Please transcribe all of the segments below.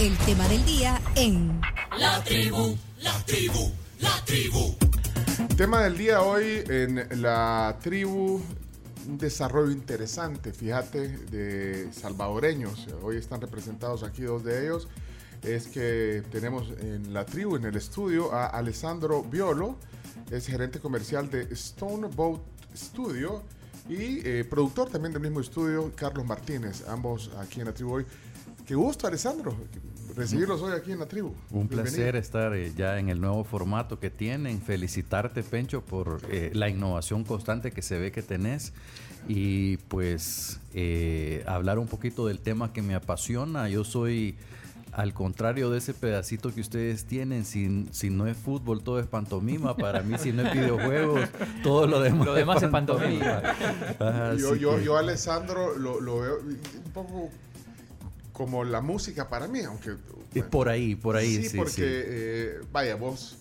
El tema del día en La tribu, la tribu, la tribu. Tema del día hoy en la tribu, un desarrollo interesante, fíjate, de salvadoreños. Hoy están representados aquí dos de ellos. Es que tenemos en la tribu, en el estudio, a Alessandro Violo, es gerente comercial de Stone Boat Studio y eh, productor también del mismo estudio, Carlos Martínez, ambos aquí en la tribu hoy. Qué gusto, Alessandro, recibirlos hoy aquí en la tribu. Un Bienvenido. placer estar eh, ya en el nuevo formato que tienen. Felicitarte, Pencho, por eh, la innovación constante que se ve que tenés. Y pues eh, hablar un poquito del tema que me apasiona. Yo soy, al contrario de ese pedacito que ustedes tienen, si, si no es fútbol, todo es pantomima. Para mí, si no es videojuegos, todo lo demás, Lo demás es pantomima. Ajá, Yo, yo, que- yo a Alessandro lo, lo veo un poco como la música para mí, aunque... es bueno, por ahí, por ahí. sí, Sí, porque, sí. eh, vaya, vos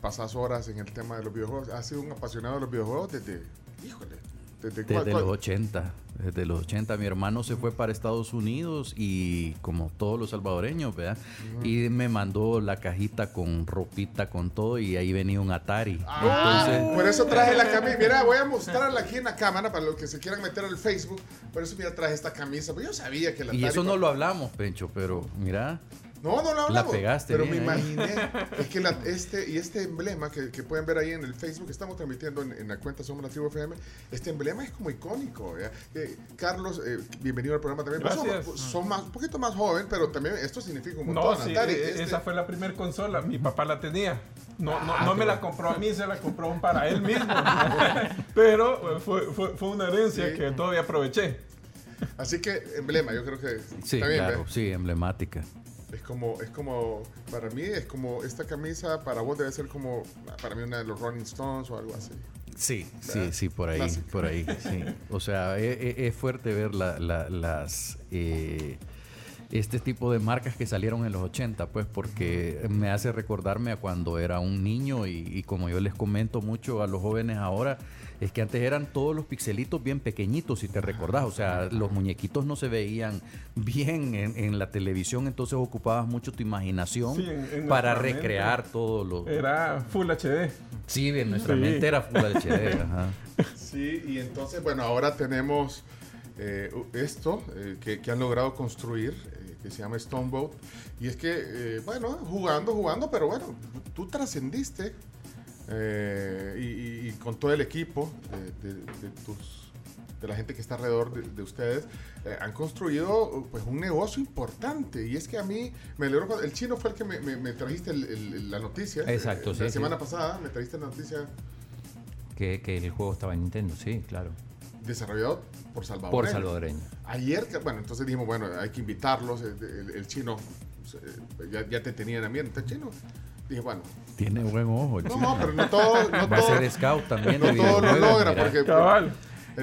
pasás horas en el tema de los videojuegos. Has sido un apasionado de los videojuegos desde... Híjole. ¿Desde, los 80, desde los 80 mi hermano se fue para Estados Unidos y como todos los salvadoreños, ¿verdad? Y me mandó la cajita con ropita, con todo y ahí venía un Atari. Ah, Entonces, por eso traje la camisa. Mira, voy a mostrarla aquí en la cámara para los que se quieran meter al Facebook. Por eso mira, traje esta camisa. Porque yo sabía que la y eso no lo hablamos, Pencho, pero mira, No, no lo hablamos. pegaste Pero bien me ahí. imaginé. es que la- este y este emblema que, que pueden ver ahí en el Facebook, que estamos transmitiendo en, en la cuenta Somos la Tribu FM, este emblema es como icónico. Eh, Carlos, eh, bienvenido al programa también. Gracias. Sos, más, un poquito más joven, pero también esto significa un No, montón. sí, Atari, eh, este- esa fue la primera consola. Mi papá la tenía. No, no, Ah, no me la compró a mí, se la compró para él mismo. Pero fue, fue, fue una herencia Sí. que todavía aproveché. Así que emblema, yo creo que sí, está bien. claro, sí, emblemática. Es como, es como, para mí es como, esta camisa para vos debe ser como, para mí una de los Rolling Stones o algo así. Sí, ¿Verdad? sí, sí, por ahí, Clásico. por ahí, sí. O sea, e- e- es, fuerte ver la- la- las eh, este tipo de marcas que salieron en los 80, pues, porque me hace recordarme a cuando era un niño y, y como yo les comento mucho a los jóvenes ahora, es que antes eran todos los pixelitos bien pequeñitos, si te recordás, o sea, los muñequitos no se veían bien en, en la televisión, entonces ocupabas mucho tu imaginación Sí, en- en para mente. recrear todo lo... Era Full HD. Sí, en nuestra Sí. mente era Full HD, ajá. Sí, y entonces, bueno, ahora tenemos eh, esto eh, que, que han logrado construir, eh, que se llama Stoneboat. Y es que, eh, bueno, jugando, jugando, pero bueno, tú trascendiste eh, y, y- con todo el equipo de, de- de tus de la gente que está alrededor de, de ustedes, eh, han construido pues un negocio importante. Y es que a mí me alegro el chino fue el que me, me- me trajiste el- el- la noticia. Exacto, eh, sí, La sí. semana pasada me trajiste la noticia Que, que el juego estaba en Nintendo, sí, claro. desarrollado por Salvador. Por salvadoreño. Ayer, bueno, entonces dijimos, bueno, hay que invitarlos. El, el- el chino, eh, ya, ya te tenían a mí, chino. Dije, bueno, Tiene buen ojo. no, no, pero no todo, no Va a ser scout también. no de todo lo logra, mira. porque Cabal.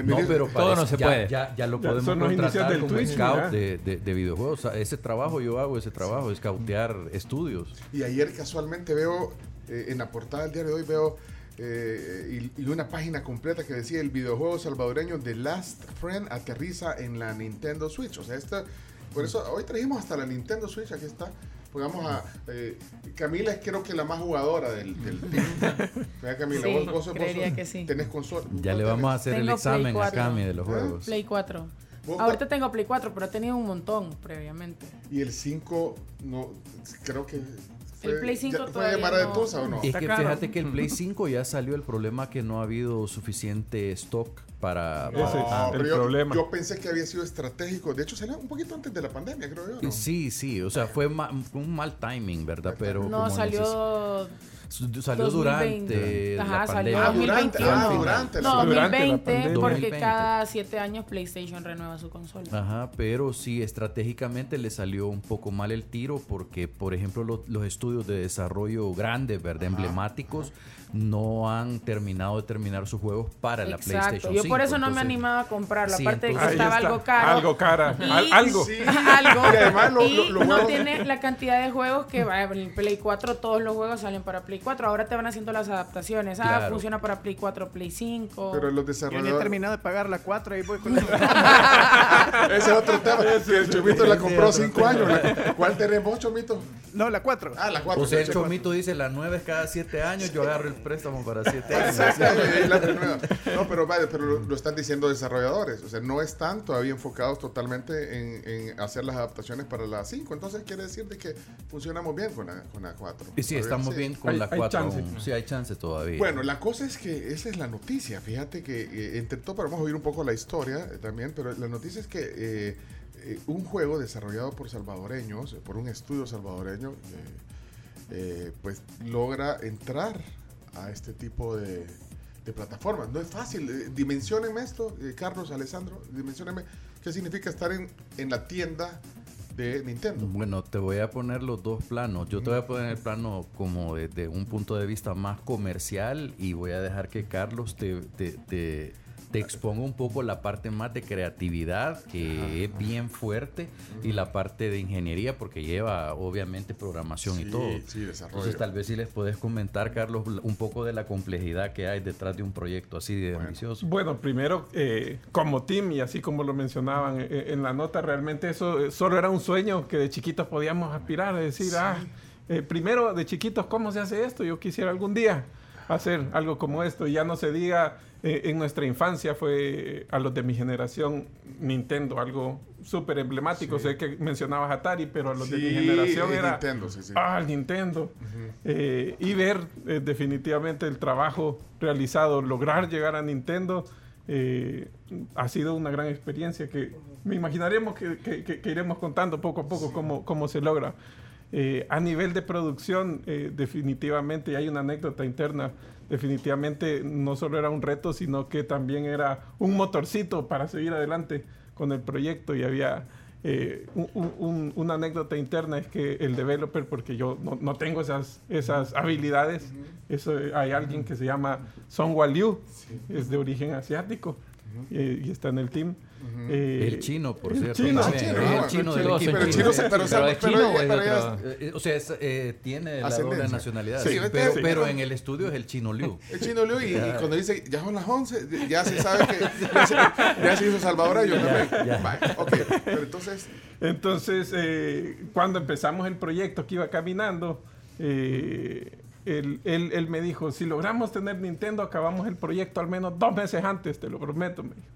No, pero Todo no parece- se ya- puede. Ya, ya lo Ya podemos inicios contratar del como Twitch, scout ya. de, de- de videojuegos. O sea, ese trabajo yo hago, ese trabajo, scoutear estudios. Y ayer casualmente veo, eh, en la portada del diario de hoy veo eh, y, y una página completa que decía el videojuego salvadoreño The Last Friend aterriza en la Nintendo Switch. O sea, esta, por eso hoy trajimos hasta la Nintendo Switch, aquí está. Pues vamos a... eh, Camila es creo que la más jugadora del, del team. Vea, Camila, Sí, vos, vos, vos creería que sí. tenés consola. Ya ¿Vos le vamos a tenés? hacer el Tengo examen Play a 4. Cami de los ¿Eh? juegos. Play 4. ¿Vos- Ahorita tengo Play 4, pero he tenido un montón previamente. Y el 5, no, creo que... El Play 5 ya- ¿Fue todavía no. O no? Es que fíjate que el Play 5 ya salió el problema que no ha habido suficiente stock para... No, el pero yo, problema. yo pensé que había sido estratégico. De hecho, salió un poquito antes de la pandemia, creo yo. ¿no? Sí, sí, o sea, fue, ma- fue un mal timing, ¿verdad? Pero No, como salió. salió 2020. durante Ajá, la salió pandemia. Ah, durante, 2021. ah, durante No, Durante la 2020, pandemia. porque 2020. cada 7 años PlayStation renueva su consola. Ajá, pero sí, estratégicamente le salió un poco mal el tiro porque, por ejemplo, lo- los estudios de desarrollo grandes, ¿verdad? Emblemáticos, no han terminado de terminar sus juegos para la Exacto. PlayStation Yo 5. por eso no me he entonces- animado a comprarlo. Sí, Aparte de que entonces- Ahí estaba está. algo caro. Algo cara. Y- Al- algo. Sí. algo. Y además lo- Y lo- lo no tiene la cantidad de juegos que va en el Play 4. Todos los juegos salen para Play 4. Ahora te van haciendo las adaptaciones. Ah, Claro. funciona para Play 4, Play 5. Pero los Yo ni he desarrolladores. terminado de pagar la 4 y voy con Ese es otro tema. El Chomito la compró cinco años. La- ¿Cuál tenés vos, Chomito? No, la 4. Ah, la cuatro. O sea, el Chomito dice la nueve es cada siete años, yo agarro el préstamo para siete años. No, pero vale, pero lo, lo están diciendo desarrolladores. O sea, no están todavía enfocados totalmente en, en hacer las adaptaciones para la 5. Entonces quiere decir de que funcionamos bien con la, con la 4. Y sí, estamos Sí. bien con Hay- la hay 4 chance. aún. Sí, hay chance todavía. Bueno, la cosa es que esa es la noticia. Fíjate que eh, entre todo, pero vamos a oír un poco la historia eh, también, pero la noticia es que eh, eh, un juego desarrollado por salvadoreños, por un estudio salvadoreño, eh, eh, pues logra entrar a este tipo de, de plataformas. No es fácil. Eh, dimensionenme esto, eh, Carlos, Alessandro, dimensionenme qué significa estar en, en la tienda de Nintendo. Bueno, te voy a poner los dos planos. Yo te voy a poner el plano como desde un punto de vista más comercial y voy a dejar que Carlos te, te, te- te exponga un poco la parte más de creatividad, que es bien fuerte, y la parte de ingeniería, porque lleva obviamente programación y Sí, todo. sí, desarrollo. Entonces tal vez si les puedes comentar, Carlos, un poco de la complejidad que hay detrás de un proyecto así de ambicioso. Bueno, primero, eh, como team, y así como lo mencionaban eh, en la nota, realmente eso eh, solo era un sueño que de chiquitos podíamos aspirar, es decir, ah, eh, primero de chiquitos, ¿cómo se hace esto? Yo quisiera algún día hacer algo como esto, y ya no se diga, eh, en nuestra infancia fue a los de mi generación Nintendo, algo súper emblemático, sé que mencionabas Atari, pero a los de mi generación era... Nintendo, sí, sí. Ah, el Nintendo. Eh, y ver eh, definitivamente el trabajo realizado, lograr llegar a Nintendo, eh, ha sido una gran experiencia que me imaginaremos que, que- que- que iremos contando poco a poco cómo, cómo se logra. Eh, a nivel de producción, eh, definitivamente, y hay una anécdota interna, definitivamente no solo era un reto, sino que también era un motorcito para seguir adelante con el proyecto. Y había eh, un- un- un- una anécdota interna es que el developer, porque yo no, no tengo esas, esas habilidades, eso, eh, hay alguien que se llama Song Liu, es de origen asiático eh, y está en el team. Eh, El chino, por el cierto. chino. chino, ah, el chino el del equipo. Pero el chino, pero, o sea, es, eh, tiene la doble nacionalidad. Sí, sí, pero, sí. pero en el estudio es el chino Liu. El chino Liu, y, y cuando dice ya son las 11, ya se sabe que ya se, ya se hizo salvadoreño también. Vale, ok, pero entonces, Entonces, eh, cuando empezamos el proyecto que iba caminando, eh, él, él- él me dijo, si logramos tener Nintendo, acabamos el proyecto al menos dos meses antes, te lo prometo. Me dijo.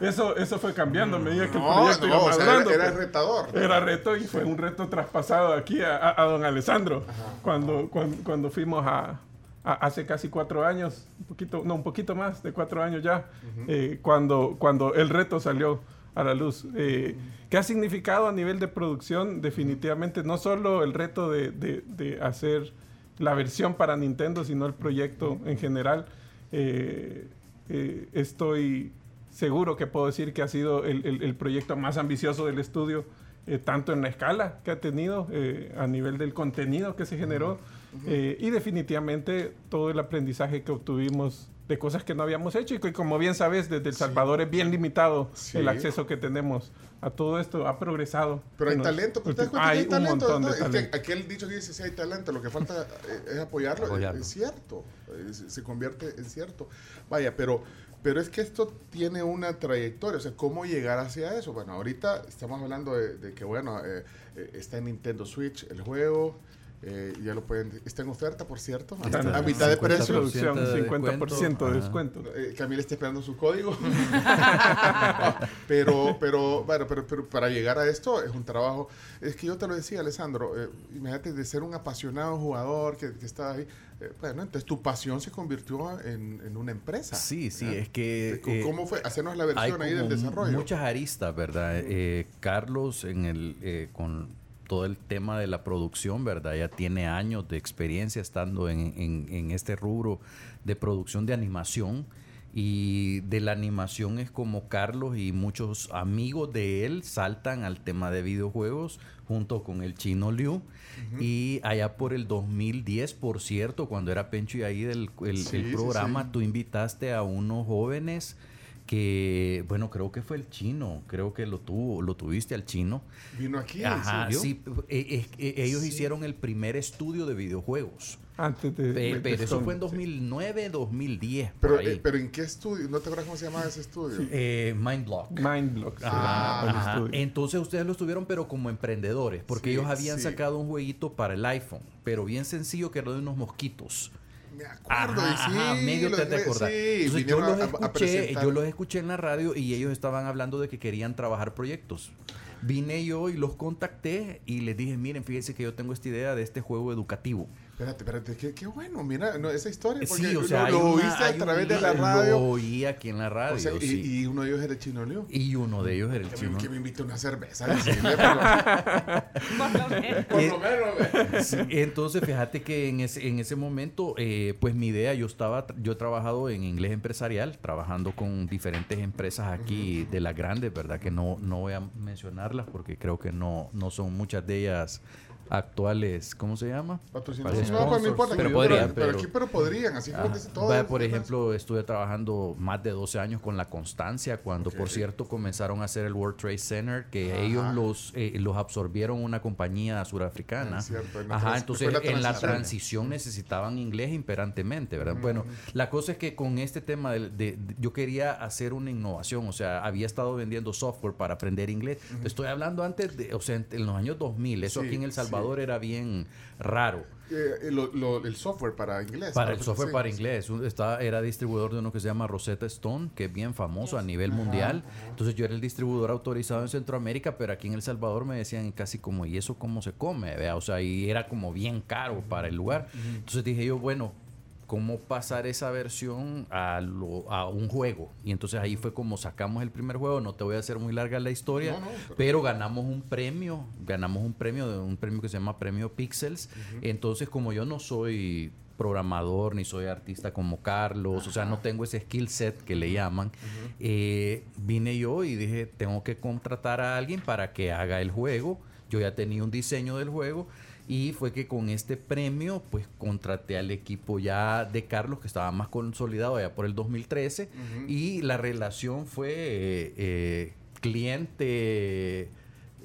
Eso, eso fue cambiando a medida que el no, proyecto iba no, o sea, madurando. era, era pues. retador. Era reto y fue un reto traspasado aquí a, a- a don Alessandro. Cuando, cuando, cuando fuimos a, a- hace casi cuatro años, un poquito, no, un poquito más de cuatro años ya, eh, cuando, cuando el reto salió a la luz. Eh, ¿Qué ha significado a nivel de producción? Definitivamente no solo el reto de, de- de hacer la versión para Nintendo, sino el proyecto en general. Eh, eh, estoy seguro que puedo decir que ha sido el, el- el proyecto más ambicioso del estudio, eh, tanto en la escala que ha tenido, eh, a nivel del contenido que se generó, eh, y definitivamente todo el aprendizaje que obtuvimos de cosas que no habíamos hecho y que como bien sabes desde El Salvador es bien limitado Sí. el acceso que tenemos a todo esto, ha progresado. Pero hay talento, pues, ¿te cuenta que hay, hay un talento? montón ¿no? de Es que talento. aquel dicho que dice si hay talento, lo que falta eh, es apoyarlo, Apoyarlo. Es, cierto, es- se convierte en cierto. Vaya, pero, pero es que esto tiene una trayectoria, o sea, ¿cómo llegar hacia eso? Bueno, ahorita estamos hablando de, de que, bueno, eh, eh, está en Nintendo Switch el juego, eh, ya lo pueden, está en oferta, por cierto, a, Está a mitad de 50% precio. producción, de 50% de descuento. Eh, Camila está esperando su código. pero, pero, bueno, pero, pero para llegar a esto es un trabajo. Es que yo te lo decía, Alessandro, eh, imagínate de ser un apasionado jugador que, que estaba ahí. eh, bueno, entonces tu pasión se convirtió en, en una empresa. Sí, sí, ¿verdad? es que... ¿Cómo- eh, ¿Cómo fue? Hacernos la versión ahí del desarrollo. muchas aristas, ¿verdad? Eh, Carlos, en el, eh, con todo el tema de la producción, ¿verdad? Ya tiene años de experiencia estando en, en- en este rubro de producción de animación. Y de la animación es como Carlos y muchos amigos de él saltan al tema de videojuegos junto con el chino Liu. Y allá por el 2010, por cierto, cuando era Pencho y ahí del el, Sí, el sí, programa, sí. tú invitaste a unos jóvenes que, bueno, creo que fue el chino, creo que lo tuvo, lo tuviste al chino. Vino aquí. Ajá, sí, eh, eh, eh, ellos hicieron el primer estudio de videojuegos. Antes de. Pero eso fue en 2009, 2010, por Pero, ahí. eh, pero ¿en qué estudio? ¿No te acuerdas cómo se llamaba ese estudio? Eh, Mindblock. Mindblock. Ah. Entonces ustedes lo estuvieron pero como emprendedores, porque Sí, ellos habían sí. sacado un jueguito para el iPhone, pero bien sencillo que era de unos mosquitos. Me acuerdo, y Ajá, sí. ajá, medio lo- te. Sí, Entonces, yo los a- escuché, yo los escuché en la radio y ellos estaban hablando de que querían trabajar proyectos. Vine yo y los contacté y les dije, miren, fíjense que yo tengo esta idea de este juego educativo. Espérate, espérate, qué, qué bueno, mira, no, esa historia. Porque Sí, o sea, lo, lo una- oíste hay a través de la radio. Lo oí aquí en la radio, o sea, y, sí. y uno de ellos era el chino Leo. Y uno de ellos era el Que chino. me, que me invite una cerveza. decirle, pero- Por lo menos. Sí, entonces, fíjate que en ese, en ese momento, eh, pues mi idea, yo estaba, yo he trabajado en inglés empresarial, trabajando con diferentes empresas aquí de las grandes, ¿verdad? Que no, no voy a mencionarlas porque creo que no, no son muchas de ellas actuales, ¿cómo se llama? Patrocinadores. No, pues no importa. Pero podrían, pero, pero- aquí, pero podrían, así como dice todo. Vaya, por ejemplo, estuve trabajando más de 12 años con La Constancia, cuando por cierto comenzaron a hacer el World Trade Center, que Ajá. ellos los, eh, los absorbieron una compañía surafricana. Es cierto, en la Ajá, entonces la en la transición. necesitaban inglés imperantemente, ¿verdad? Bueno, la cosa es que con este tema de, de- de- yo quería hacer una innovación, o sea, había estado vendiendo software para aprender inglés. Te estoy hablando antes de, o sea, en, en los años 2000, eso Sí, aquí en El sí. Salvador era bien raro. Eh, lo- lo- el software para inglés. Para el software sí, para sí. inglés. Está, era distribuidor de uno que se llama Rosetta Stone, que es bien famoso a nivel mundial. Entonces yo era el distribuidor autorizado en Centroamérica, pero aquí en El Salvador me decían casi como, ¿y eso cómo se come? vea? O sea, y era como bien caro para el lugar. Entonces dije yo, bueno, ¿cómo pasar esa versión a, lo- a un juego? Y entonces ahí fue como sacamos el primer juego. No te voy a hacer muy larga la historia, No, no, pero- pero ganamos un premio, ganamos un premio de un premio que se llama Premio Pixels. Entonces, como yo no soy programador ni soy artista como Carlos, o sea, no tengo ese skill set que le llaman, eh, vine yo y dije, tengo que contratar a alguien para que haga el juego. Yo ya tenía un diseño del juego y fue que con este premio, pues contraté al equipo ya de Carlos, que estaba más consolidado ya por el 2013, y la relación fue eh, eh, cliente...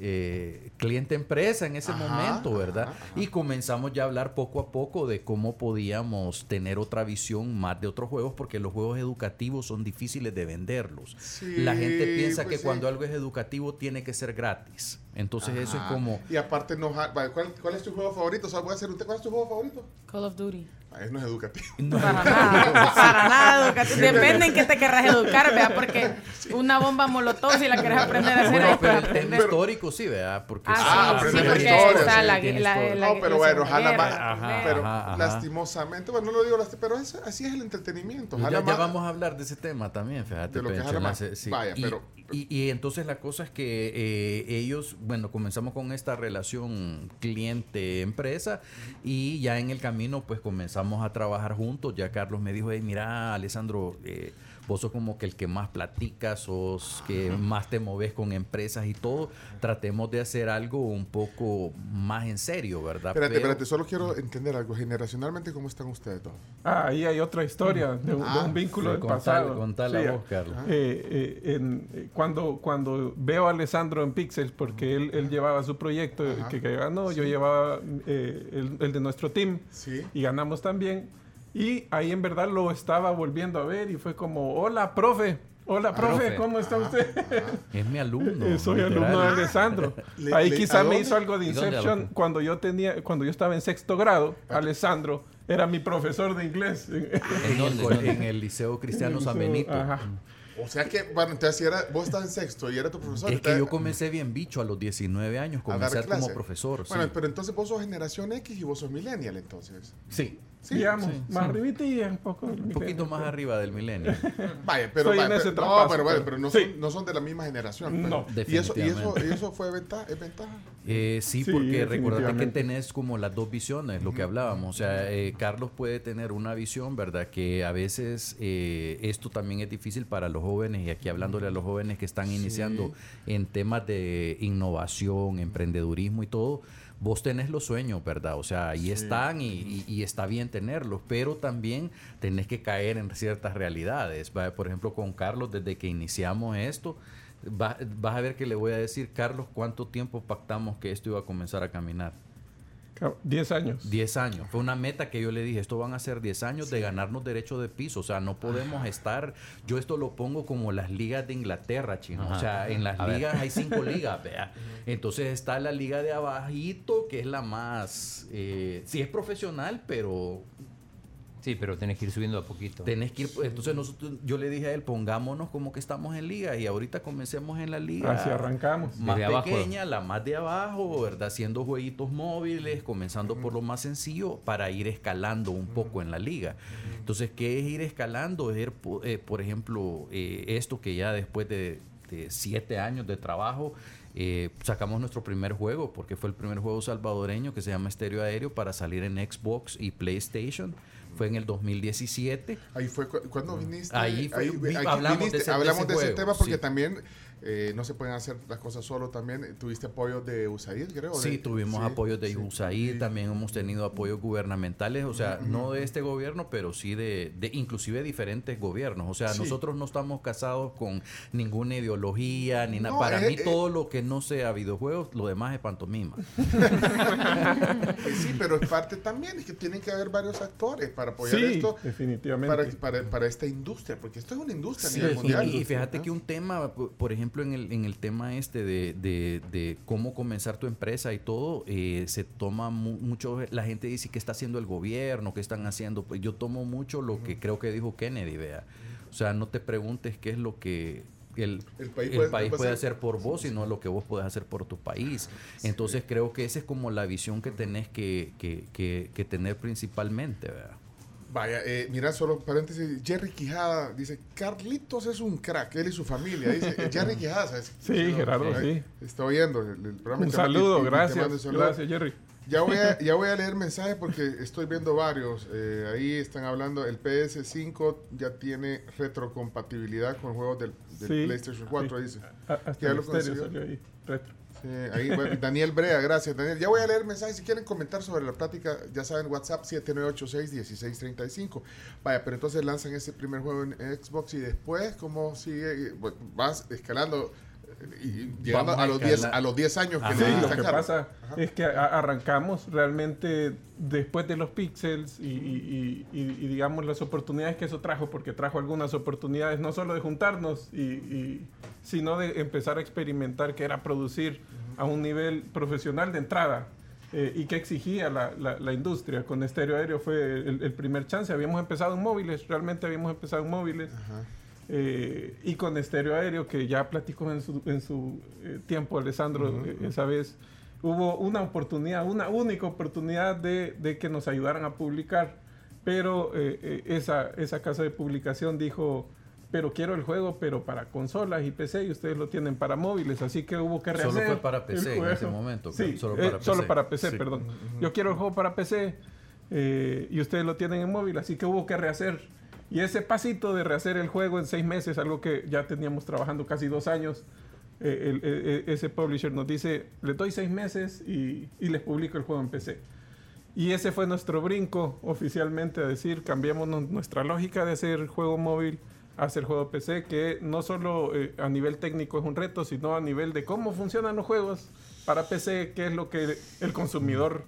eh, cliente empresa en ese Ajá, momento, ¿verdad? ajá, ajá. Y comenzamos ya a hablar poco a poco de cómo podíamos tener otra visión más de otros juegos, porque los juegos educativos son difíciles de venderlos. Sí, La gente piensa pues que sí. cuando algo es educativo tiene que ser gratis. Entonces eso es como... Y aparte, no, ¿cuál, ¿cuál es tu juego favorito? O sea, voy a hacer un ¿Cuál es tu juego favorito? Call of Duty. Eso no es educativo. Para nada, para nada educativo. Depende en qué te querrás educar, vea, porque una bomba molotov, si la querés aprender a hacer, Bueno, pero el tema histórico sí, ¿verdad? Porque Ah, sí, Ah, porque historia, está sí, la, la, la- no, pero bueno, Guerra, más. Ajá, pero ajá, ajá. lastimosamente, bueno, no lo digo pero es- así es el entretenimiento. Ya, Ojalá ya vamos a hablar de ese tema también, fíjate. De lo que jala la más. se- sí. Vaya, y, pero- y- y entonces la cosa es que eh, ellos, bueno, comenzamos con esta relación cliente-empresa y ya en el camino pues comenzamos a trabajar juntos. Ya Carlos me dijo, hey, mira, Alessandro, eh, vos sos como que el que más platica, sos que más te moves con empresas y todo. Tratemos de hacer algo un poco más en serio, ¿verdad? Espérate, Pero- espérate, solo quiero entender algo. Generacionalmente, ¿cómo están ustedes dos? Ah, ahí hay otra historia de, un- de Ah, un vínculo Sí, del contale- pasado. contale Sí, a vos, Carlos. eh, eh, en- eh, cuando, cuando veo a Alessandro en Pixels, porque él, él llevaba su proyecto Ajá. que, que ganó, yo llevaba eh, el, el de nuestro team Sí. y ganamos también. Y ahí en verdad lo estaba volviendo a ver y fue como, hola, profe, hola, profe, profe. ¿cómo está usted? Es mi alumno. Soy literal. alumno de Alessandro. Le- Ahí le- quizá ¿a me hizo algo de ¿Y dónde, Inception cuando yo tenía, cuando yo estaba en sexto grado. Alessandro era mi profesor de inglés. En el, co- en el Liceo Cristiano San Benito. Ajá. O sea que, bueno, entonces si era, vos estabas en sexto y era tu profesor. Es que yo comencé bien bicho a los 19 años, a dar comencé como profesor. Bueno, sí. pero entonces vos sos generación X y vos sos millennial, entonces. sí, Sí, Digamos, sí, más sí. arribita un poco. un poquito más arriba del milenio. Vaya, pero, Soy vaya, en ese pero- no, trapazo, pero, bueno, pero- pero no, sí. son, no son de la misma generación. pues. No. y eso, y eso, Definitivamente. y eso fue ventaja, es ventaja. Eh, sí, Sí, porque recordate que tenés como las dos visiones, lo que hablábamos. O sea, eh, Carlos puede tener una visión, ¿verdad? Que a veces eh, esto también es difícil para los jóvenes, y aquí hablándole a los jóvenes que están iniciando en temas de innovación, emprendedurismo y todo. Vos tenés los sueños, ¿verdad? O sea, ahí están y, y- y está bien bien tenerlos, pero también tenés que caer en ciertas realidades. ¿va? Por ejemplo, con Carlos, desde que iniciamos esto, va- vas a ver que le voy a decir, Carlos, ¿cuánto tiempo pactamos que esto iba a comenzar a caminar? Cab- 10 años. 10 años. Fue una meta que yo le dije, esto van a ser 10 años de ganarnos derecho de piso. O sea, no podemos estar, yo esto lo pongo como las ligas de Inglaterra, chino. O sea, en las A ver. ligas hay cinco ligas, vea. Entonces está la liga de abajito, que es la más, eh, sí es profesional, pero Sí, pero tenés que ir subiendo a poquito. tenés que ir, entonces nosotros, yo le dije a él, pongámonos como que estamos en liga y ahorita comencemos en la liga Así arrancamos. más Desde abajo. pequeña, la más de abajo, ¿verdad? Haciendo jueguitos móviles, comenzando por lo más sencillo para ir escalando un poco en la liga. Entonces, ¿qué es ir escalando? Es, ir, eh, por ejemplo, eh, esto que ya después de, de siete años de trabajo, eh, sacamos nuestro primer juego, porque fue el primer juego salvadoreño que se llama Estéreo Aéreo para salir en Xbox y PlayStation. Fue en el 2017. Ahí fue cu- cuando viniste. Ahí fue- vi- aquí hablamos de ese- hablamos de ese juego, tema porque sí. también eh, no se pueden hacer las cosas solo. También eh, tuviste apoyo de USAID, creo. Sí, de- tuvimos sí, apoyos de sí. USAID, Sí. también hemos tenido apoyos gubernamentales, o sea, no de este gobierno, pero sí de, de inclusive diferentes gobiernos. O sea, Sí. nosotros no estamos casados con ninguna ideología, ni nada. No, Para eh, mí eh. todo lo que no sea videojuegos, lo demás es pantomima. Pues sí, pero es parte también, es que tienen que haber varios actores para apoyar Sí, esto. definitivamente. Para, para, para esta industria, porque esto es una industria Sí, a nivel y- mundial. y, fíjate ¿no? que un tema, por por ejemplo, en el, en el tema este de, de- de cómo comenzar tu empresa y todo, eh, se toma mu- mucho, la gente dice que está haciendo el gobierno, que están haciendo, pues yo tomo mucho lo que creo que dijo Kennedy, vea. O sea, no te preguntes qué es lo que el, El país el puede- país puede puede hacer. por vos, sino lo que vos podés hacer por tu país. Entonces creo que esa es como la visión que tenés que, que, que- que tener principalmente, ¿verdad? Vaya, eh, mira, solo paréntesis, Jerry Quijada dice, Carlitos es un crack, él y su familia, dice, Jerry Quijada, ¿sabes? Sí, Gerardo, ahí sí. Está oyendo el, el programa. Un saludo, y- gracias. Gracias, Jerry. Ya voy, a, ya voy a leer mensajes porque estoy viendo varios. Eh, ahí están hablando, el PS5 ya tiene retrocompatibilidad con juegos del, del Sí, PlayStation 4, sí. dice. A- Hasta Ya el lo consiguió. salió ahí. Retro. Daniel Brea, gracias Daniel. Ya voy a leer mensajes. Si quieren comentar sobre la plática, ya saben, WhatsApp 7986-1635. Vaya, pero entonces lanzan ese primer juego en Xbox y después, ¿cómo sigue? Vas escalando y llegando a a los, 10, escalar. a los 10 años que Ajá. Sí, le lo que pasa es que arrancamos realmente después de los pixels y, y- y- y- digamos las oportunidades que eso trajo, porque trajo algunas oportunidades no solo de juntarnos, y, sino de empezar a experimentar que era producir a un nivel profesional de entrada. eh, y que exigía la, la- la industria. Con estéreo aéreo fue el, el primer chance. Habíamos empezado en móviles, realmente habíamos empezado en móviles. Eh, y con estéreo aéreo, que ya platicó en su, en su eh, tiempo Alessandro eh, esa vez, hubo una oportunidad, una única oportunidad de, de que nos ayudaran a publicar, pero eh, eh, esa, esa casa de publicación dijo, pero quiero el juego, pero para consolas y PC, y ustedes lo tienen para móviles, así que hubo que Solo rehacer. fue para PC en ese momento, Sí, solo eh, para solo PC. para PC, Sí. perdón. Yo quiero el juego para PC y ustedes lo tienen en móvil, así que hubo que rehacer. Y ese pasito de rehacer el juego en seis meses, algo que ya teníamos trabajando casi dos años, eh, eh, eh, ese publisher nos dice, les doy seis meses y, y les publico el juego en PC. Y ese fue nuestro brinco oficialmente a decir, cambiamos nu- nuestra lógica de hacer juego móvil a hacer juego PC, que no solo a nivel técnico es un reto, sino a nivel de cómo funcionan los juegos para PC, qué es lo que el consumidor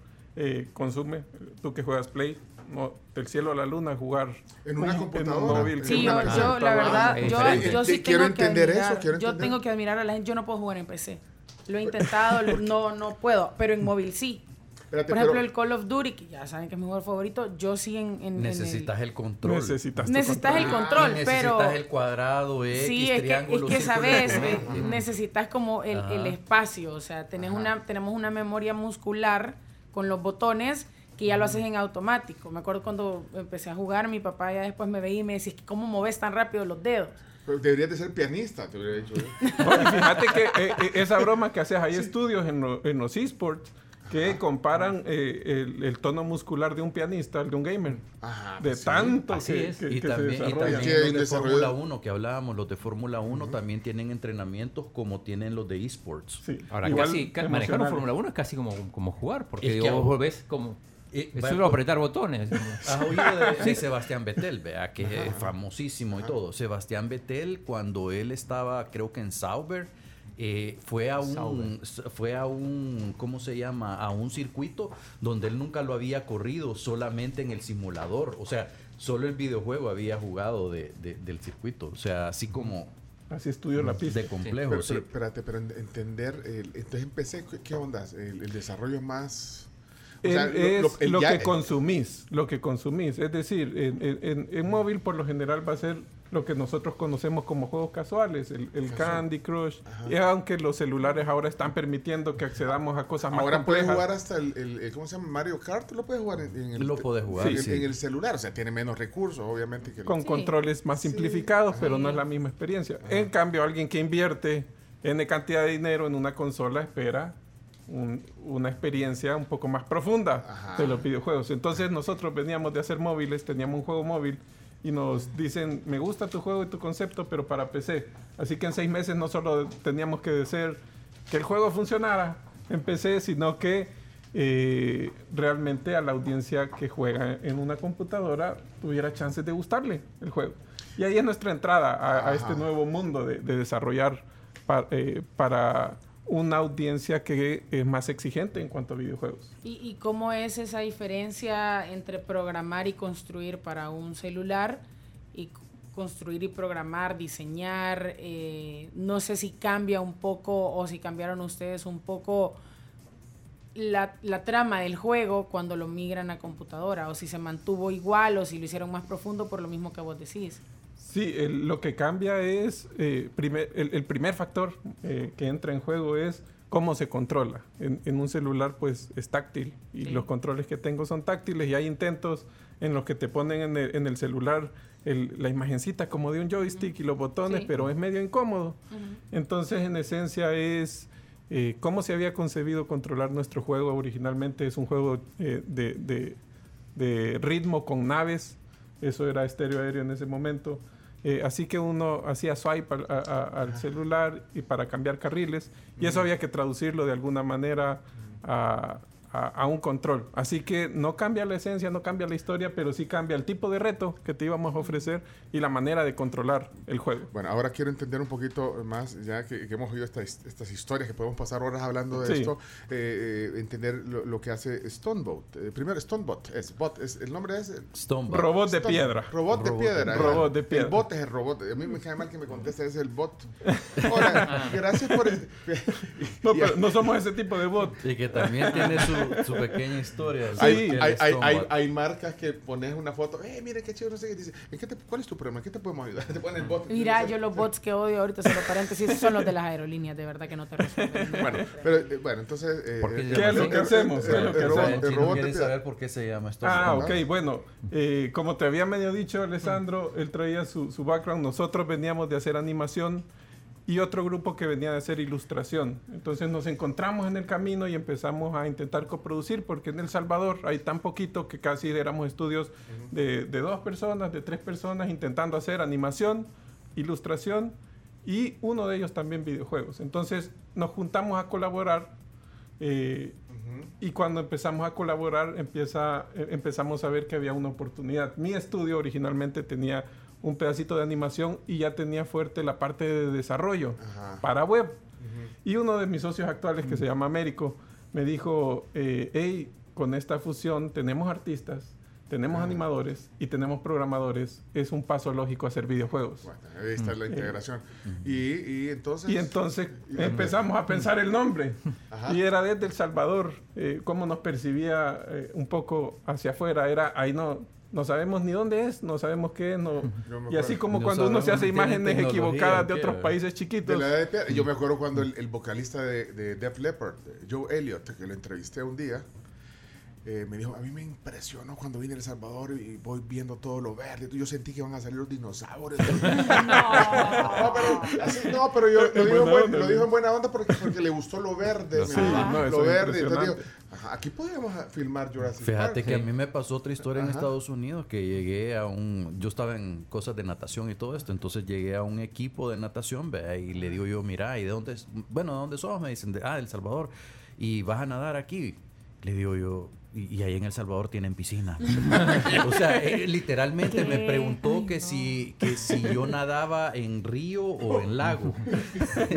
consume. Tú que juegas Play, no, del cielo a la luna, jugar En una un- computadora. móvil. Sí, yo, yo, la verdad, Es yo, yo sí quiero tengo que entender eso, admirar, quiero yo entender. tengo que admirar a la gente, yo no puedo jugar en PC. Lo he intentado, lo- no, no puedo, pero en móvil sí. Espérate, Por ejemplo, pero- el Call of Duty, que ya saben que es mi juego favorito, yo sí en, en- en el- Necesitas el control. Necesitas, el control. pero necesitas el cuadrado, X, sí, es que, es sabes, eh, necesitas como el, el espacio, o sea, tenés una, tenemos una memoria muscular con los botones que ya lo haces en automático. Me acuerdo cuando empecé a jugar, mi papá ya después me veía y me decía, ¿cómo moves tan rápido los dedos? Pero deberías de ser pianista, te hubiera dicho. yo. No, y fíjate que eh, eh, esa broma que haces, hay estudios en, lo- en los esports que comparan eh, el, el tono muscular de un pianista al de un gamer. Ajá, de pues sí. tanto Así que, es. que- Y que también, se y desarrolla. Sí, también los de. Fórmula 1 que hablábamos, los de Fórmula 1 también tienen entrenamientos como tienen los de esports. Sí, Ahora, igual casi, ca- manejar un. Fórmula 1 es casi como, como jugar, porque Es vos ves como... Eh, Es va- solo apretar botones. ¿Has oído de, de Sebastián Vettel, vea, que es famosísimo y todo? Sebastián Vettel, cuando él estaba, creo que en Sauber, eh, fue a un, s- fue a un, ¿cómo se llama? A un circuito donde él nunca lo había corrido, solamente en el simulador. O sea, solo el videojuego había jugado de- de- del circuito. O sea, así como Así estudio la pista. de complejo, Pero, sí. pero, espérate, pero en- entender, el- entonces empecé, ¿qué, qué onda? El, el desarrollo es más... El- sea, es lo- el lo, ya- que consumís, lo que consumís. Es decir, en, en- en- en móvil por lo general va a ser lo que nosotros conocemos como juegos casuales, el, el Candy Crush. Y aunque los celulares ahora están permitiendo que accedamos a cosas más Ahora puedes jugar hasta el, el- el- ¿cómo se llama? Mario Kart, lo puedes jugar en, en el... Lo puedes jugar, en- sí. en el celular, o sea, tiene menos recursos, obviamente. Que el- con Sí. controles más simplificados, pero no es la misma experiencia. En cambio, alguien que invierte N cantidad de dinero en una consola espera un- una experiencia un poco más profunda Ajá. de los videojuegos. Entonces nosotros veníamos de hacer móviles, teníamos un juego móvil y nos dicen, me gusta tu juego y tu concepto, pero para PC. Así que en seis meses no solo teníamos que hacer que el juego funcionara en PC, sino que eh, realmente a la audiencia que juega en una computadora tuviera chances de gustarle el juego. Y ahí es nuestra entrada a, a este nuevo mundo de, de desarrollar pa- eh, para una audiencia que es más exigente en cuanto a videojuegos. ¿Y, y cómo es esa diferencia entre programar y construir para un celular y construir y programar, diseñar? eh, no sé si cambia un poco o si cambiaron ustedes un poco la, la trama del juego cuando lo migran a computadora o si se mantuvo igual o si lo hicieron más profundo por lo mismo que vos decís. Sí, el- lo que cambia es, eh, primer- el, el primer factor eh, que entra en juego es cómo se controla. En, en un celular pues es táctil y Sí. los controles que tengo son táctiles y hay intentos en los que te ponen en el, en el celular el- la imagencita como de un joystick y los botones, Sí. pero es medio incómodo. Entonces en esencia es eh, cómo se había concebido controlar nuestro juego originalmente. Es un juego eh, de, de- de ritmo con naves. Eso era estéreo aéreo en ese momento. Eh, así que uno hacía swipe al, a- a- al celular y para cambiar carriles. Y eso había que traducirlo de alguna manera a, a- a un control. Así que no cambia la esencia, no cambia la historia, pero sí cambia el tipo de reto que te íbamos a ofrecer y la manera de controlar el juego. Bueno, ahora quiero entender un poquito más, ya que, que hemos oído estas, estas historias, que podemos pasar horas hablando de Sí. esto, eh, eh, entender lo, lo que hace Stonebot. Eh, primero, Stonebot, es bot, es, el nombre es... Stonebot. Robot de Stone- piedra. Robot de Robot piedra. de-. Robot de piedra. El bot es el robot. A mí me cae mal que me conteste, es el bot. Gracias por... el- No, pero no somos ese tipo de bot. Y que también tiene su, su pequeña historia. el- hay, el hay, hay, hay, marcas que pones una foto, eh, mire qué chido, no sé qué, dice, ¿en qué te- ¿cuál es tu problema? ¿En qué te podemos ayudar? Te ponen el bot. Mira, yo los bots que odio ahorita, solo paréntesis, son los de las aerolíneas, de verdad que no te resuelven. Bueno, pero, eh, bueno, entonces... eh, ¿Por qué eh, se ¿Qué es llama lo que hacemos? ¿Qué es lo que el hacemos? robot, el robot saber por qué se llama Stonebot. Ah, ok, bueno, eh, como te había medio dicho Alessandro, él traía su, su background, nosotros veníamos de hacer animación y otro grupo que venía de hacer ilustración. Entonces nos encontramos en el camino y empezamos a intentar coproducir, porque en El Salvador hay tan poquito que casi éramos estudios de, de dos personas, de tres personas, intentando hacer animación, ilustración y uno de ellos también videojuegos. Entonces nos juntamos a colaborar. eh, y cuando empezamos a colaborar, empieza, eh, empezamos a ver que había una oportunidad. Mi estudio originalmente tenía un pedacito de animación y ya tenía fuerte la parte de desarrollo Ajá. para web. Y uno de mis socios actuales, que se llama Américo, me dijo, eh, hey, con esta fusión tenemos artistas, tenemos animadores y tenemos programadores. Es un paso lógico hacer videojuegos. Bueno, ahí está la integración. Y, y entonces... Y entonces Y- empezamos a pensar el nombre. Ajá. Y era desde El Salvador, eh, cómo nos percibía eh, un poco hacia afuera. Era, ahí no, no sabemos ni dónde es, no sabemos qué es. No. Y así como No cuando uno se hace imágenes equivocadas de otros países De chiquitos. la edad de piedra. Yo me acuerdo cuando el, el vocalista de, de Def Leppard, Joe Elliott, que lo entrevisté un día, eh, me dijo, a mí me impresionó cuando vine a El Salvador y voy viendo todo lo verde. Yo sentí que van a salir los dinosaurios. no, pero, así, no, pero yo lo, En dijo, en buena buen- onda, lo sí. dijo en buena onda porque, porque le gustó lo verde. Sí, no, lo verde. Entonces digo, ajá, aquí podríamos filmar Jurassic Fíjate Park. que a mí me pasó otra historia en. Estados Unidos que llegué a un yo estaba en cosas de natación y todo esto, entonces llegué a un equipo de natación, vea, y le digo yo, "Mira, ¿y de dónde? Bueno, ¿de dónde sos?" Me dicen, de, "Ah, El Salvador." ¿Y vas a nadar aquí? Le digo yo, y, y ahí en El Salvador tienen piscina. o sea, eh, literalmente me ¿Qué? preguntó Ay, que, no. si, que si yo nadaba en río o en lago.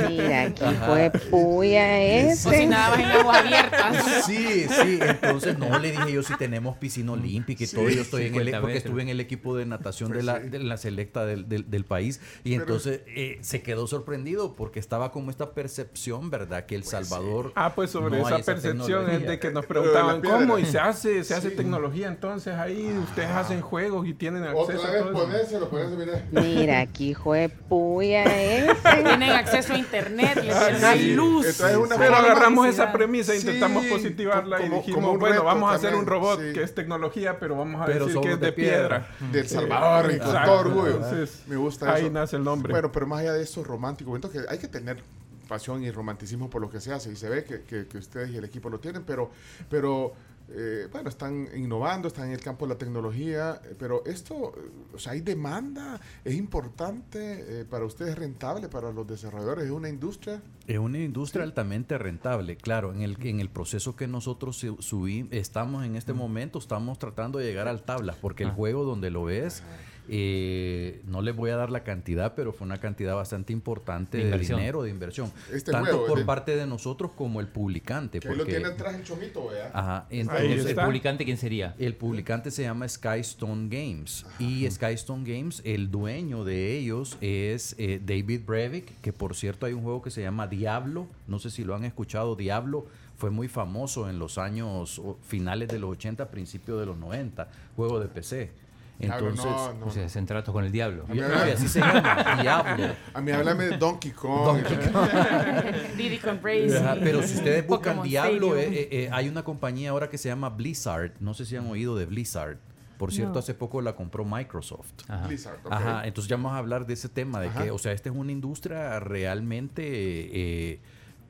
Mira, qué de puya O si ese. nadabas en aguas abiertas. Sí, sí, entonces no le dije yo si tenemos piscina olímpica y todo, yo estoy en el, 50 porque estuve en el equipo de natación Pues de, la, sí. de la selecta del, del- del país y entonces eh, se quedó sorprendido porque estaba como esta percepción, ¿verdad? Que El Salvador... Ah, pues sobre no hay esa percepción es de que nos Pero preguntaban la piedra. cómo y se hace, se hace Sí. tecnología entonces ahí, ustedes hacen juegos y tienen acceso Otra a vez todo eso. ponéselo, ponéselo, mira. Mira, hijo de puya ese. Tienen acceso a internet, les Ah, sí. luz. Entonces una Pero agarramos esa premisa, Sí, intentamos positivarla como- y dijimos, bueno, vamos a hacer un robot sí. que es tecnología, pero vamos a Pero decir que es de de piedra. Del Salvador y con Exacto. todo orgullo. Entonces, Me gusta ahí eso. nace el nombre. Bueno, pero más allá de eso, romántico, momento que hay que tener pasión y romanticismo por lo que se hace y se ve que, que- que ustedes y el equipo lo tienen, pero, pero eh, bueno, están innovando, están en el campo de la tecnología, eh, pero esto, eh, o sea, hay demanda, es importante eh, para ustedes, es rentable para los desarrolladores, es una industria. Es una industria altamente rentable, claro. En el, en el proceso que nosotros su- subí, estamos en este momento, estamos tratando de llegar al tablas, porque el juego donde lo ves, eh, no les voy a dar la cantidad, pero fue una cantidad bastante importante De dinero, de inversión. Este tanto juego, por parte de nosotros como el publicante. Que lo tiene atrás el chomito, vea. Ajá, entonces, ¿El publicante quién sería? el publicante se llama Skystone Games y Skystone Games, el dueño de ellos es eh, David Brevik, que por cierto hay un juego que se llama Diablo, no sé si lo han escuchado, Diablo fue muy famoso en los años finales de los 80, principios de los 90, juego de PC. Entonces, no, no, O sea, hacen tratos con el diablo. A mí, y así se llama, Diablo. a mí háblame de Donkey Kong. Diddy con Crazy. Ajá, pero si ustedes buscan Pokémon Diablo, eh, eh, eh, hay una compañía ahora que se llama Blizzard. No sé si han oído de Blizzard. Por cierto, No. hace poco la compró Microsoft. Ajá. Blizzard, ok. Ajá, entonces ya vamos a hablar de ese tema, de Ajá. que, o sea, esta es una industria realmente eh,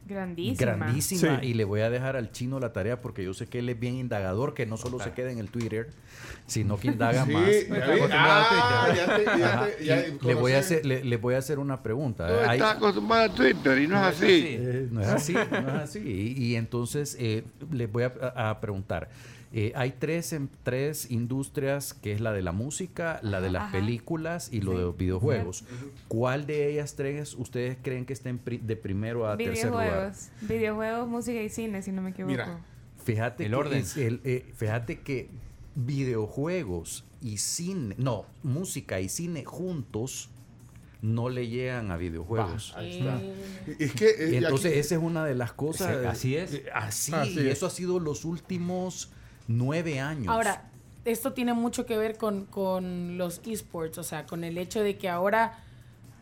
Grandísima. grandísima Sí. y le voy a dejar al chino la tarea porque yo sé que él es bien indagador, que no solo se queda en el Twitter, sino que indaga Sí, más. Ah, le voy a hacer, le, le voy a hacer una pregunta. Hay- estás acostumbrado a Twitter y no es así. eh, no es así, no es así. Y, y entonces eh, les voy a, a preguntar. Eh, hay tres, em- tres industrias, que es la de la música, la de las Ajá. películas y lo de los videojuegos. ¿Cuál de ellas tres ustedes creen que estén pri- de primero a tercer lugar? Videojuegos. Videojuegos, música y cine, si no me equivoco. Mira, Fíjate El que orden. es el, eh, fíjate que videojuegos y cine, no, música y cine juntos no le llegan a videojuegos. Ahí está. Es que eh, entonces aquí- esa es una de las cosas. Sí, así es. eh, Así, Así y es. eso ha sido los últimos nueve años. Ahora, esto tiene mucho que ver con, con los esports, o sea, con el hecho de que ahora,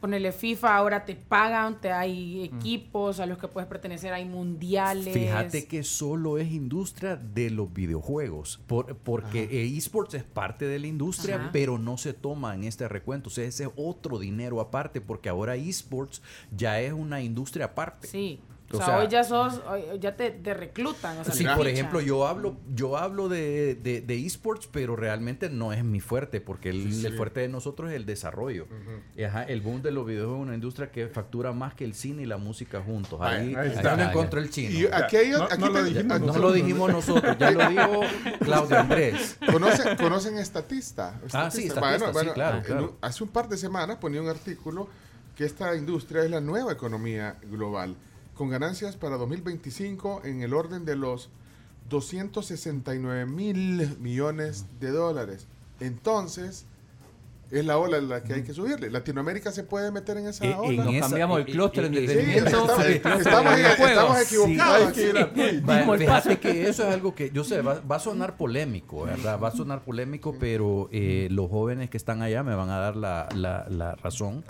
ponele FIFA, ahora te pagan, te hay equipos a los que puedes pertenecer, hay mundiales. Fíjate que solo es industria de los videojuegos, por- porque esports es parte de la industria, Ajá. pero no se toma en este recuento. O sea, ese es otro dinero aparte, porque ahora esports ya es una industria aparte. Sí. O O, sea, sea, hoy ya sos, hoy ya te, te reclutan. O sea, Sí, te por ejemplo, yo hablo, yo hablo de, de, de esports, pero realmente no es mi fuerte, porque el, Sí, sí. el fuerte de nosotros es el desarrollo. Y ajá, el boom de los videojuegos es una industria que factura más que el cine y la música juntos. Ahí, Ahí ahí no encontró el chino. Y aquí hay- No- aquí no lo dijimos no aquí- nosotros. lo dijimos nosotros, ya lo dijo Claudio Andrés. ¿Conocen, conocen Estatista? Ah, sí, Estatista. Estatista, sí, claro, en claro. hace un par de semanas ponía un artículo que esta industria es la nueva economía global, con ganancias para 2025 en el orden de los 269 mil millones de dólares. Entonces, es la ola en la que hay que subirle. Latinoamérica se puede meter en esa Eh, ola. Nos esa- cambiamos el eh, clúster eh, en eh, Sí, estamos, estamos- estamos Sí. equivocados. Hay que ir a fíjate que eso es algo que yo sé, va, va a sonar polémico, ¿verdad? Va a sonar polémico, pero eh, los jóvenes que están allá me van a dar la, la- la razón.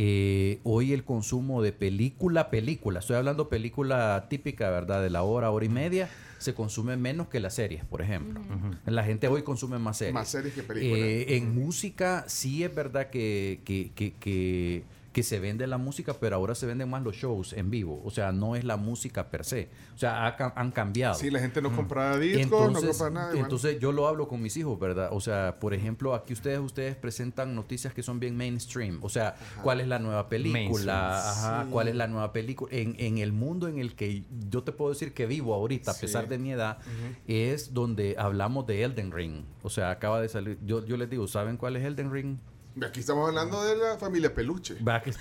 Eh, hoy el consumo de película, película, estoy hablando película típica, ¿verdad? De la hora, hora y media, se consume menos que las series, por ejemplo. La gente hoy consume más series. Más series que películas. Eh, en música sí es verdad que, que, que, que- que se vende la música, pero ahora se venden más los shows en vivo. O sea, no es la música per se. O sea, ha han cambiado. Sí, la gente no compra discos, no compra nada. bueno. entonces yo lo hablo con mis hijos, ¿verdad? O sea, por ejemplo, aquí ustedes ustedes presentan noticias que son bien mainstream. O sea, ¿cuál es la nueva película? Mainstream. Ajá, Sí. ¿cuál es la nueva película? En, en el mundo en el que yo te puedo decir que vivo ahorita, a Sí. pesar de mi edad, es donde hablamos de Elden Ring. O sea, acaba de salir. Yo, yo les digo, ¿saben cuál es Elden Ring? Aquí estamos hablando de la familia Peluche. Va que-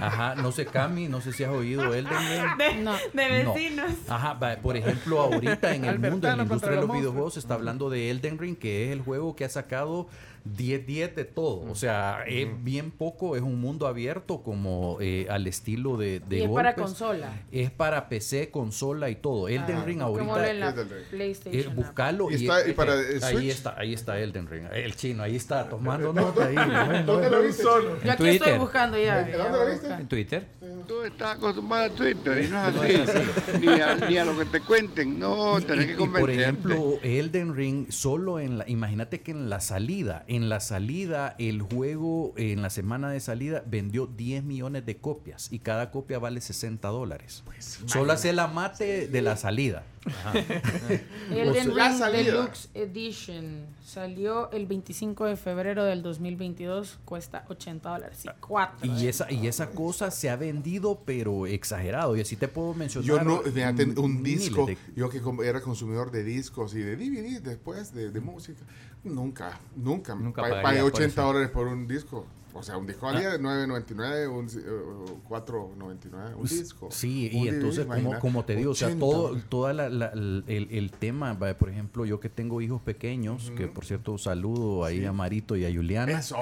Ajá, no sé, Cami, no sé si has oído Elden Ring. De, No. de No. vecinos. Ajá, va, por ejemplo, ahorita en el mundo, en Albertano la industria contra de los los monstruos. videojuegos, se está hablando de Elden Ring, que es el juego que ha sacado 10-10 de todo. O sea, es bien poco, es un mundo abierto como eh, al estilo de, de y es para golpes. consola. Es para PC, consola y todo. Elden Ah, Ring Como ahorita... en la Elden Ring. PlayStation. Eh, buscalo Y y, está- y eh, para eh, el ahí está ahí está Elden Ring el chino ahí está tomando nota ahí bueno, ¿Dónde lo viste? solo. Yo aquí Twitter. estoy buscando ya. ¿En ya dónde lo viste? En Twitter. Tú estás acostumbrado a Twitter y no es así. ni, a, ni a lo que te cuenten. No, Y- tenés y- que y por convencerte. ejemplo, Elden Ring, solo en la. Imagínate que en la salida, en la salida, el juego, en la semana de salida, vendió 10 millones de copias y cada copia vale 60 dólares. solo hace la mate de la salida. Elden la Ring. Deluxe Edition salió el 25 de febrero del 2022, cuesta 80 dólares. Sí, cuatro. Y eh. esa, y esa cosa se ha vendido, pero exagerado. Y así te puedo mencionar. Yo no, fíjate, un disco, de- yo que era consumidor de discos y de DVD después, de, de música, nunca, nunca, Nunca pagué por 80 eso. dólares por un disco. O sea, un disco valía de 9.99, un ci- eh, 4.99, un disco. Sí, un y DVD, entonces, como, como te digo, o sea, 80 todo toda la- la- el, el tema, por ejemplo, yo que tengo hijos pequeños, que por cierto saludo ahí a Marito y a Juliana. Eso.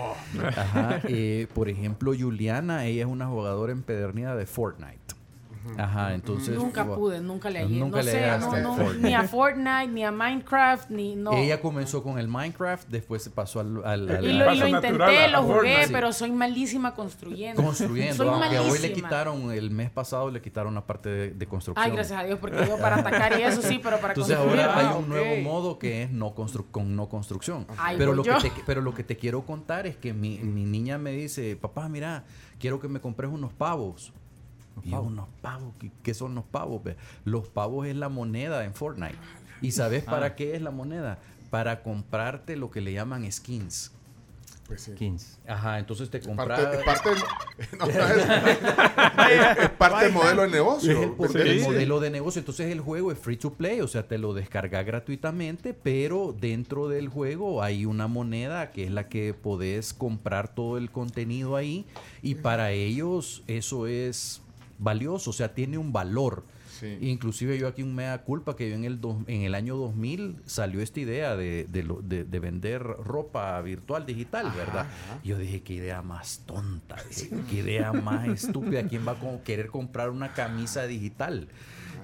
Ajá, eh, por ejemplo, Juliana, ella es una jugadora empedernida de Fortnite. Ajá, entonces... Nunca pude, nunca le hallé. Nunca no le sé, no, no, Fortnite. ni a Fortnite, ni a Minecraft, ni no. Ella comenzó con el Minecraft, después se pasó al... al- al- y lo, y intenté, lo jugué, Fortnite. pero soy malísima construyendo. construyendo, Soy aunque hoy le malísima. quitaron, el mes pasado le quitaron la parte de, de construcción. Ay, gracias a Dios, porque yo para atacar y eso sí, pero para Entonces construir. ahora hay ah, un nuevo modo que es no constru con no construcción. Ahí Pero lo, que te, pero lo que te quiero contar es que mi, mi niña me dice, papá, mira, quiero que me compres unos pavos. Y yo, unos pavos, ¿qué, qué son los pavos? Los pavos es la moneda en Fortnite. ¿Y sabes para qué es la moneda? Para comprarte lo que le llaman skins. Pues sí. 15. Ajá, entonces te compras... Parte, es parte, del- no, es, es parte del modelo de negocio. Es el, por- el Sí. modelo de negocio. Entonces el juego es free to play, o sea, te lo descargas gratuitamente, pero dentro del juego hay una moneda que es la que podés comprar todo el contenido ahí y para ellos eso es valioso, o sea, tiene un valor. Sí. Inclusive yo aquí un mea culpa que yo en el, dos- en el año 2000 salió esta idea de, de de- de vender ropa virtual digital, ¿verdad? Yo dije, qué idea más tonta, qué idea más estúpida, ¿quién va a querer comprar una camisa digital?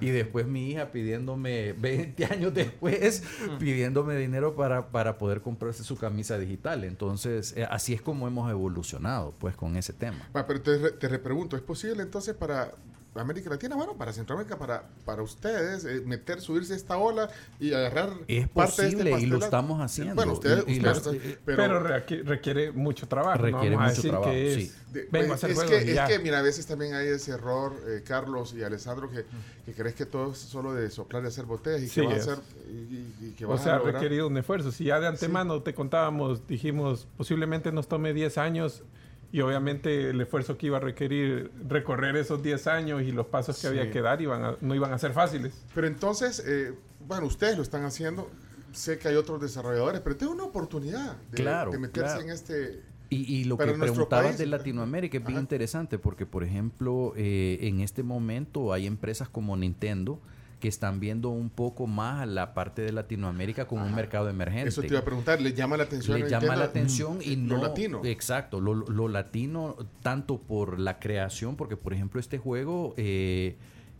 Y después mi hija pidiéndome, 20 años después, pidiéndome dinero para, para poder comprarse su camisa digital. Entonces, eh, así es como hemos evolucionado, pues, con ese tema. Va, pero te, re- te repregunto, ¿es posible entonces para América Latina, bueno, para Centroamérica, para, para ustedes, eh, meter, subirse a esta ola y agarrar Es parte de este posible y lo estamos haciendo. Bueno, ustedes, Y- y ustedes lo- están- Pero, pero, requi- requiere mucho trabajo. no Requiere mucho trabajo, que es, sí. de- vengo a hacer es, juegos que, y es ya. que, mira, a veces también hay ese error, eh, Carlos y Alessandro, que, que crees que todo es solo de soplar y hacer botellas y Sí, que vas a hacer y, y- y que O sea, ha requerido un esfuerzo. Si ya de antemano te contábamos, dijimos, posiblemente nos tome 10 años y obviamente el esfuerzo que iba a requerir recorrer esos 10 años y los pasos que Sí. había que dar iban a- no iban a ser fáciles. Pero entonces, eh, bueno, ustedes lo están haciendo. Sé que hay otros desarrolladores, pero tengo una oportunidad de, Claro, de meterse claro. en este. Y, y lo Pero que preguntabas país- de Latinoamérica es bien interesante porque, por ejemplo, eh, en este momento hay empresas como Nintendo que están viendo un poco más a la parte de Latinoamérica como un mercado emergente. Eso te iba a preguntar, ¿le llama la atención? Le llama la atención y lo no latino? Exacto, lo, lo latino tanto por la creación, porque por ejemplo este juego eh,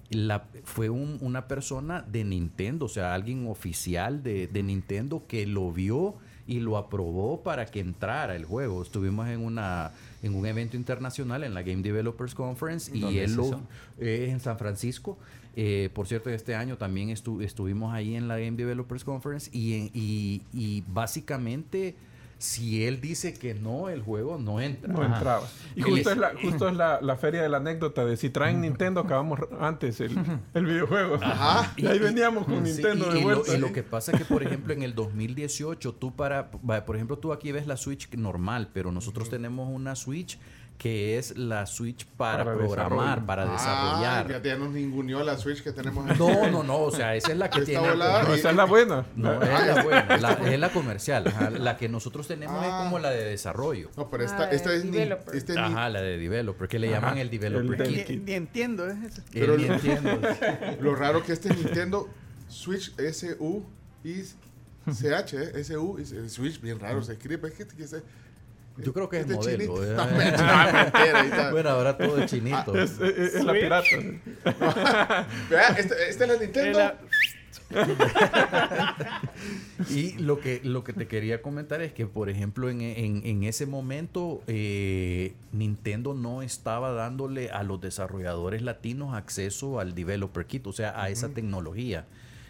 la, fue un- una persona de Nintendo, o sea, alguien oficial de, de Nintendo que lo vio y lo aprobó para que entrara el juego. Estuvimos en una en un evento internacional en la Game Developers Conference y ¿Dónde él es lo eh, en San Francisco. Eh, por cierto, este año también estu- estuvimos ahí en la Game Developers Conference y, en- y, y básicamente Si él dice que no, el juego no entra. No entraba. Y justo es- es, la, justo es la, la feria de la anécdota de si traen Nintendo, acabamos antes el, el videojuego. Ajá. Y ahí veníamos con Sí, Nintendo y, de y lo, vuelta. y lo que pasa es que, por ejemplo, en el 2018, tú para, por ejemplo, tú aquí ves la Switch normal, pero nosotros tenemos una Switch que es la Switch para, Para programar, desarrollo. para Ah, desarrollar. fíjate, ya nos ninguneó la Switch que tenemos aquí. No, no, no, o sea, esa es la que tiene... volada- No, esa es la buena. No, es la buena, la- es la comercial. ajá. La que nosotros tenemos Ah. es como la de desarrollo. No, pero Ah, esta, esta es ni, developer. este ni- Ajá, la de developer, que le Ajá, llaman el developer el kit. Ni, ni entiendo, ¿eh? Eso. Pero ni lo- entiende. Lo raro que este Nintendo Switch SU y CH, eh, SU y el Switch bien raro se escribe. Es que, que se- Yo creo que es modelo. eh. Mentira, ahí está. Bueno, ahora todo es chinito. Es, es- es la pirata. Vea, este, este es la Nintendo. Y lo que, lo que te quería comentar es que, por ejemplo, en, en- en ese momento eh, Nintendo no estaba dándole a los desarrolladores latinos acceso al developer kit, o sea, a esa tecnología.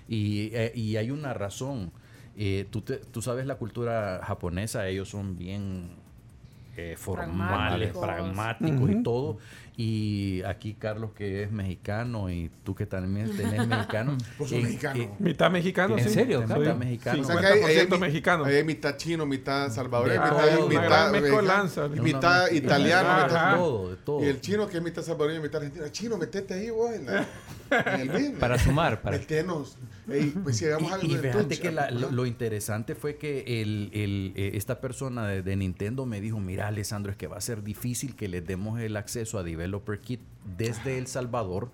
Y, eh, y hay una razón. Eh, tú, te- tú sabes la cultura japonesa, ellos son bien eh, formales, Pragmáticos. pragmáticos y todo. Y aquí Carlos que es mexicano y tú que también tenés mexicano. Vos sos en- mexicano. eh, Mitad mexicano, ¿En sí. serio? Soy Mitad mexicano. O sea que hay, hay 50% mi- mexicano. hay mitad chino, mitad salvadoreño, mitad, todo, mitad, mezcolanza. mitad italiano. Mitad- todo, de todo. Y el chino que es mitad salvadoreño y mitad argentino. Chino, metete ahí vos en, la- en el bin. Para sumar, para- Metenos. Ey, pues si hagamos algo Y, y de fíjate que la- lo, lo interesante fue que el, el, eh, esta persona de, de Nintendo me dijo, mira Alessandro, es que va a ser difícil que les demos el acceso a Developer Kit desde El Salvador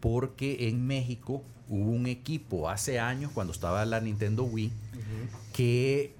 porque en México hubo un equipo hace años cuando estaba la Nintendo Wii que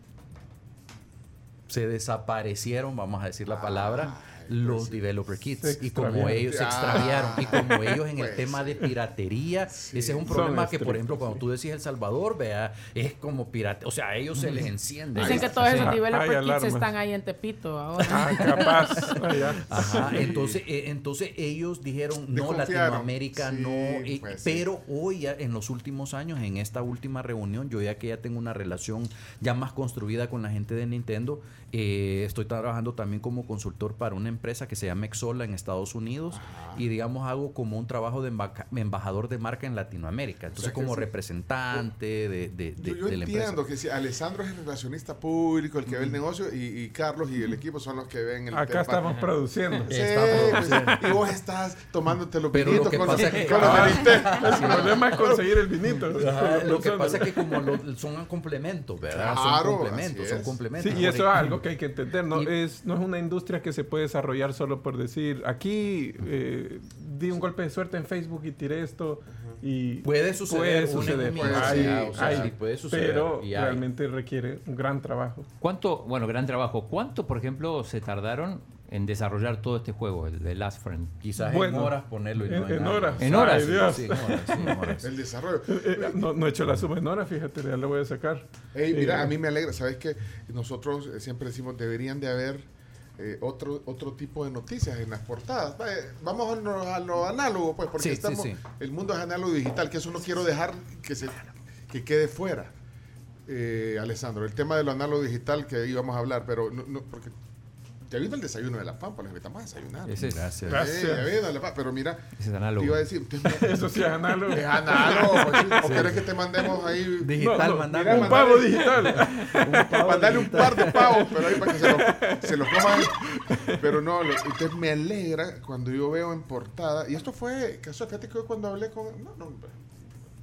se desaparecieron, vamos a decir la palabra, los developer kits y como ellos se Ah, extraviaron y como ellos en el pues tema de piratería ese es un Son problema que por ejemplo cuando tú decís El Salvador vea es como pirate o sea a ellos se les enciende Dicen que todos esos Hay developer kits alarmas. están ahí en Tepito ahora. Ah, capaz. allá. Ajá, entonces, eh, entonces ellos dijeron, no. Latinoamérica Sí, no, eh, pues sí. pero hoy ya, en los últimos años, en esta última reunión, yo ya que ya tengo una relación ya más construida con la gente de Nintendo, eh, estoy trabajando también como consultor para una empresa que se llama Exola en Estados Unidos y digamos hago como un trabajo de embaja- embajador de marca en Latinoamérica, entonces que como sí. representante de, de- de- Yo, yo de la empresa. entiendo que si Alessandro es el relacionista público, el que ve el negocio, y, y Carlos y el equipo son los que ven el Acá tema. estamos produciendo. Sí, Estamos pues, y vos estás tomándote los Pero lo vinitos que con pasa los, es que- con Ah. El problema es conseguir el vinito. Ajá, lo que pasa es que como lo- son complementos, ¿verdad? Claro, son complementos, son complementos. Sí, y eso es Por que hay que entender. No, Y- es, no es una industria que se puede desarrollar solo por decir, aquí eh, di un golpe de suerte en Facebook y tiré esto. Y Puede suceder, una suceder. ingeniería, Hay- o sea, hay, sí, puede suceder, Pero y realmente requiere un gran trabajo. ¿Cuánto, bueno, gran trabajo, cuánto, por ejemplo, se tardaron en desarrollar todo este juego, el de Last Friend? Quizás Bueno, en horas ponerlo y no en- en horas. En horas. Ay, Dios. Sí, en horas, sí, en horas. El desarrollo. Eh, eh, no, no he hecho la suma en hora, fíjate, ya lo voy a sacar. Ey, mira, Eh, a mí me alegra, ¿sabes que Nosotros eh, siempre decimos, deberían de haber eh, otro, otro tipo de noticias en las portadas. Va, eh, Vamos a lo, a lo análogo, pues, porque Sí, sí, estamos, sí. el mundo es análogo digital, que eso no quiero dejar que, se, que quede fuera. Eh, Alessandro, el tema de lo análogo digital que íbamos a hablar, pero no, no, porque ya vino el desayuno de la Pampa, les invitamos a desayunar. Ese es, Gracias. Gracias. Eh, ya vino la Pampa, pero mira, ese es te análogo. iba a decir, Eso sí es análogo. es análogo, pues, sí. o querés que te mandemos ahí Digital, No, no, mandame. mira, un mandale- pavo digital. mandarle un par de pavos, pero ahí para que se lo, se lo coman. Pero no, lo- entonces me alegra cuando yo veo en portada, y esto fue, caso, fíjate que cuando hablé con, no, no,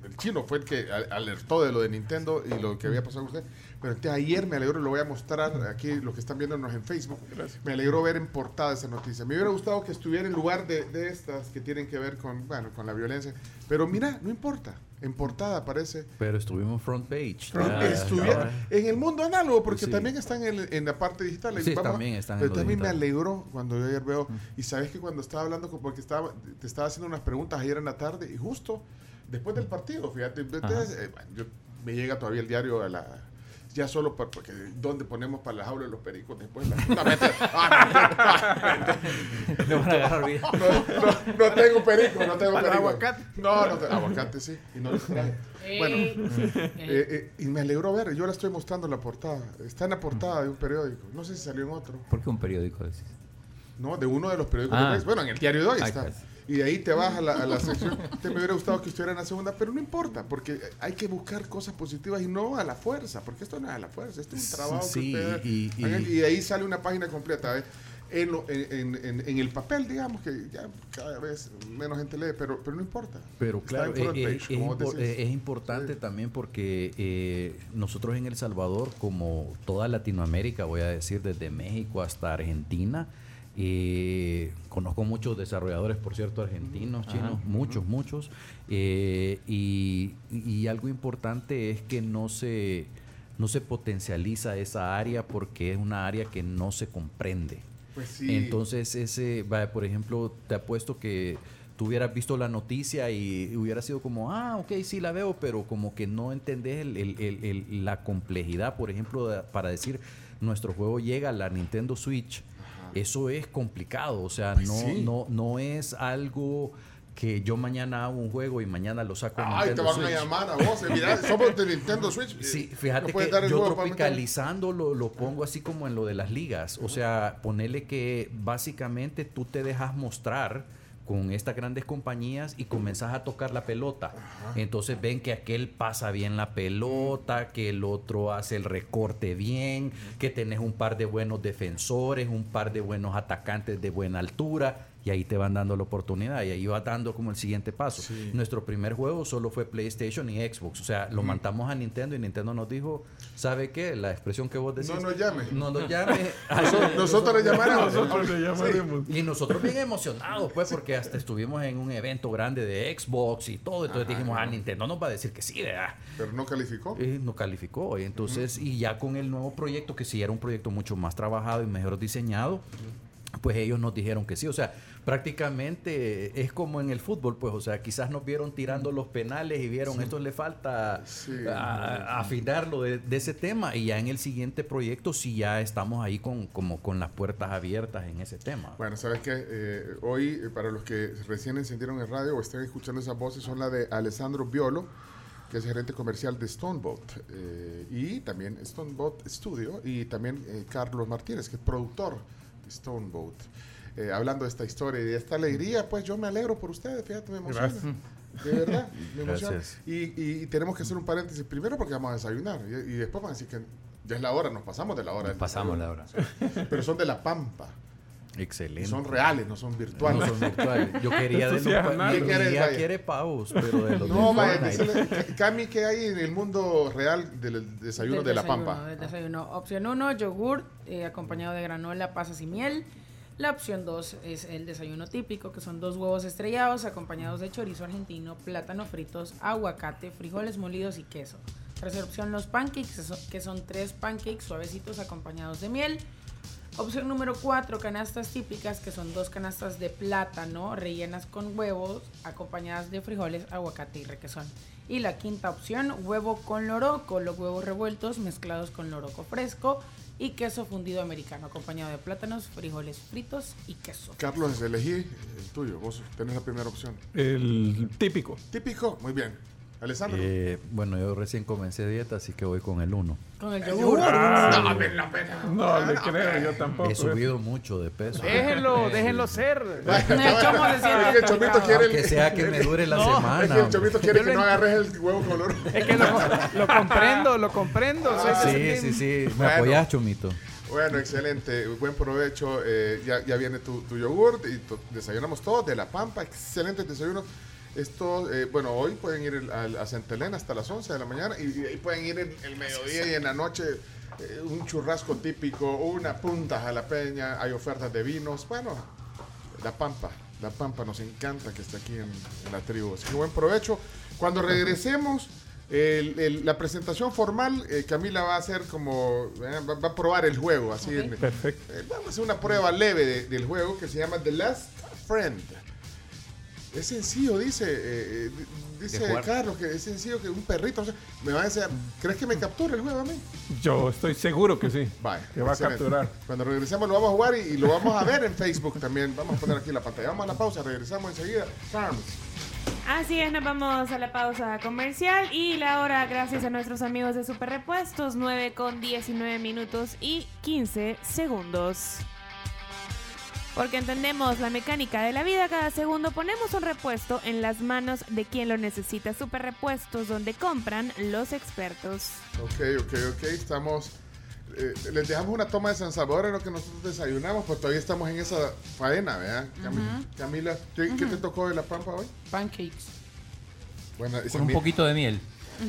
el chino fue el que al- alertó de lo de Nintendo y lo que había pasado con usted. Pero ayer me alegró, lo voy a mostrar aquí, los que están viéndonos en Facebook. Me alegró ver en portada esa noticia. Me hubiera gustado que estuviera en lugar de, de estas que tienen que ver con, bueno, con la violencia. Pero mira, no importa. En portada aparece Pero estuvimos front page. Front- Ya, estuviera ahora. en el mundo análogo, porque Sí. también están en, en la parte digital. Sí, Vamos- también están en Pero lo también me digital. alegró cuando yo ayer veo, y sabes que cuando estaba hablando, con- porque estaba, te estaba haciendo unas preguntas ayer en la tarde, y justo después del partido, fíjate, entonces, eh, bueno, yo- me llega todavía el diario a la... ya solo por- porque ¿dónde ponemos para la jaula de los pericos después? La- no, mentira. Ah, mentira. Lo van a agarrar bien. No, no, no tengo perico, no tengo perico. aguacate. No, no tengo aguacate, sí. Y no lo traje. Bueno, eh, eh, y me alegró ver, yo la estoy mostrando en la portada. Está en la portada de un periódico. No sé si salió en otro. ¿Por qué un periódico decís? No, de uno de los periódicos. Ah. del país. Bueno, en el diario de hoy Ahí está. está. Y de ahí te vas a la, a la sección. Te me hubiera gustado que estuviera en la segunda, pero no importa, porque hay que buscar cosas positivas y no a la fuerza, porque esto no es a la fuerza, esto es un trabajo Sí, que ustedes y- y- hagan, y de ahí sale una página completa. ¿eh? En, lo- en, en- el papel, digamos que ya cada vez menos gente lee, pero, pero no importa. Pero claro, es, page, es impor- decís. es- es importante también porque eh, nosotros en El Salvador, como toda Latinoamérica, voy a decir, desde México hasta Argentina, eh, conozco muchos desarrolladores, por cierto, argentinos, Ajá. chinos, muchos, muchos, eh, y, y algo importante es que no se, no se potencializa esa área porque es una área que no se comprende. Pues sí. Entonces, ese, por ejemplo, te apuesto que tú hubieras visto la noticia y hubiera sido como, ah, ok, sí la veo, pero como que no entendés el- el- el- el- la complejidad, por ejemplo, de- para decir, nuestro juego llega a la Nintendo Switch. Eso es complicado, o sea, Pues no, sí. no, no es algo que yo mañana hago un juego y mañana lo saco en Ay, te van a llamar a vos. eh, Mira, somos de Nintendo Switch. Sí, eh, fíjate ¿nos puedes que yo tropicalizando lo, lo pongo así como en lo de las ligas. O sea, ponerle que básicamente tú te dejas mostrar con estas grandes compañías y comenzás a tocar la pelota. Entonces ven que aquel pasa bien la pelota, que el otro hace el recorte bien, que tenés un par de buenos defensores, un par de buenos atacantes de buena altura. Y ahí te van dando la oportunidad y ahí va dando como el siguiente paso. Nuestro primer juego solo fue PlayStation y Xbox. O sea, lo mandamos a Nintendo y Nintendo nos dijo, ¿sabe qué? La expresión que vos decís. No nos llame. No nos llame. Nosotros- nosotros le llamaremos. Nosotros le llamaremos. Y nosotros bien emocionados, pues, porque hasta estuvimos en un evento grande de Xbox y todo. Entonces Ajá, dijimos, ah. Nintendo nos va a decir que sí, ¿verdad? Pero no calificó. Eh, no calificó. y Entonces, y ya con el nuevo proyecto, que sí era un proyecto mucho más trabajado y mejor diseñado, pues ellos nos dijeron que sí. O sea, prácticamente es como en el fútbol, pues, o sea, quizás nos vieron tirando los penales y vieron, esto le falta Sí. a- afinarlo de, de ese tema. Y ya en el siguiente proyecto sí ya estamos ahí con, como con las puertas abiertas en ese tema. Bueno, ¿sabes qué? Eh, hoy, eh, para los que recién encendieron el radio o estén escuchando esas voces, son la de Alessandro Biolo, que es gerente comercial de Stoneboat, eh, y también Stoneboat Studio, y también eh, Carlos Martínez, que es productor Stoneboat. Eh, hablando de esta historia y de esta alegría, pues yo me alegro por ustedes, fíjate, me emociona. Gracias. De verdad, me emociona. Gracias. Y, y- tenemos que hacer un paréntesis primero porque vamos a desayunar, y, y después van a decir que ya es la hora, nos pasamos de la hora. Nos pasamos la hora. Pero son de La Pampa. Y Excelente. son reales, no son virtuales. No son virtuales. Yo quería de los Entusiasmado. pa- ¿Qué quiere pavos, pero de los No, vaya, Cami, ¿qué hay en el mundo real del desayuno Del de la desayuno, Pampa? del desayuno. Opción 1, yogur eh, acompañado de granola, pasas y miel. La opción 2 es el desayuno típico, que son dos huevos estrellados acompañados de chorizo argentino, plátano fritos, aguacate, frijoles molidos y queso. Tercera opción, los pancakes, que son tres pancakes suavecitos acompañados de miel. Opción número 4, canastas típicas, que son dos canastas de plátano rellenas con huevos, acompañadas de frijoles, aguacate y requesón. Y la quinta opción, huevo con loroco, los huevos revueltos mezclados con loroco fresco y queso fundido americano, acompañado de plátanos, frijoles fritos y queso. Carlos, elegí el tuyo. Vos tenés la primera opción. El típico. Típico, muy bien. Alessandro. Eh, bueno, yo recién comencé dieta, así que voy con el uno. Con el yogur. no, me la pena. No, le creo, yo tampoco. He subido mucho de peso. Déjenlo, déjenlo ser. El chomo se siente Es que chomito quiere sea que me dure la No, es semana. que el chomito quiere que no agarres el huevo color. Es que lo, lo comprendo, lo comprendo. Sí, sí, sí. Me Bueno. apoyas, Chomito. Bueno, excelente. Buen provecho. Eh, ya, ya viene tu, tu yogurt y desayunamos todos de la Pampa. Excelente desayuno. Esto, eh, bueno, hoy pueden ir al- a Santa Elena hasta las 11 de la mañana y, y pueden ir en el mediodía y en la noche eh, un churrasco típico, una punta jalapeña, hay ofertas de vinos. Bueno, la Pampa, la Pampa nos encanta que esté aquí en, en la tribu. Así que buen provecho. Cuando regresemos, el- el- la presentación formal, eh, Camila va a hacer como, eh, va, va a probar el juego, así en- Perfecto. eh, vamos a hacer una prueba leve de- del juego que se llama The Last Friend. Es sencillo, dice, eh, eh, dice. Carlos, que es sencillo que un perrito. o sea, me va a decir, ¿crees que me capture el juego a mí? Yo estoy seguro que sí. Vaya, Que va a capturar. Cuando regresemos lo vamos a jugar y, y lo vamos a ver en Facebook también. Vamos a poner aquí la pantalla. Vamos a la pausa, regresamos enseguida. Carms. Así es, nos vamos a la pausa comercial y la hora, gracias a nuestros amigos de Super Repuestos, 9 con 19 minutos y 15 segundos. Porque entendemos la mecánica de la vida, cada segundo ponemos un repuesto en las manos de quien lo necesita. Super Repuestos, donde compran los expertos. Ok, ok, ok. Estamos. eh, les dejamos una toma de San Salvador en lo que nosotros desayunamos, pues todavía estamos en esa faena, ¿verdad? Cami- Camila, ¿qué, qué te tocó de la pampa hoy? Pancakes. Bueno, Con un poquito de miel.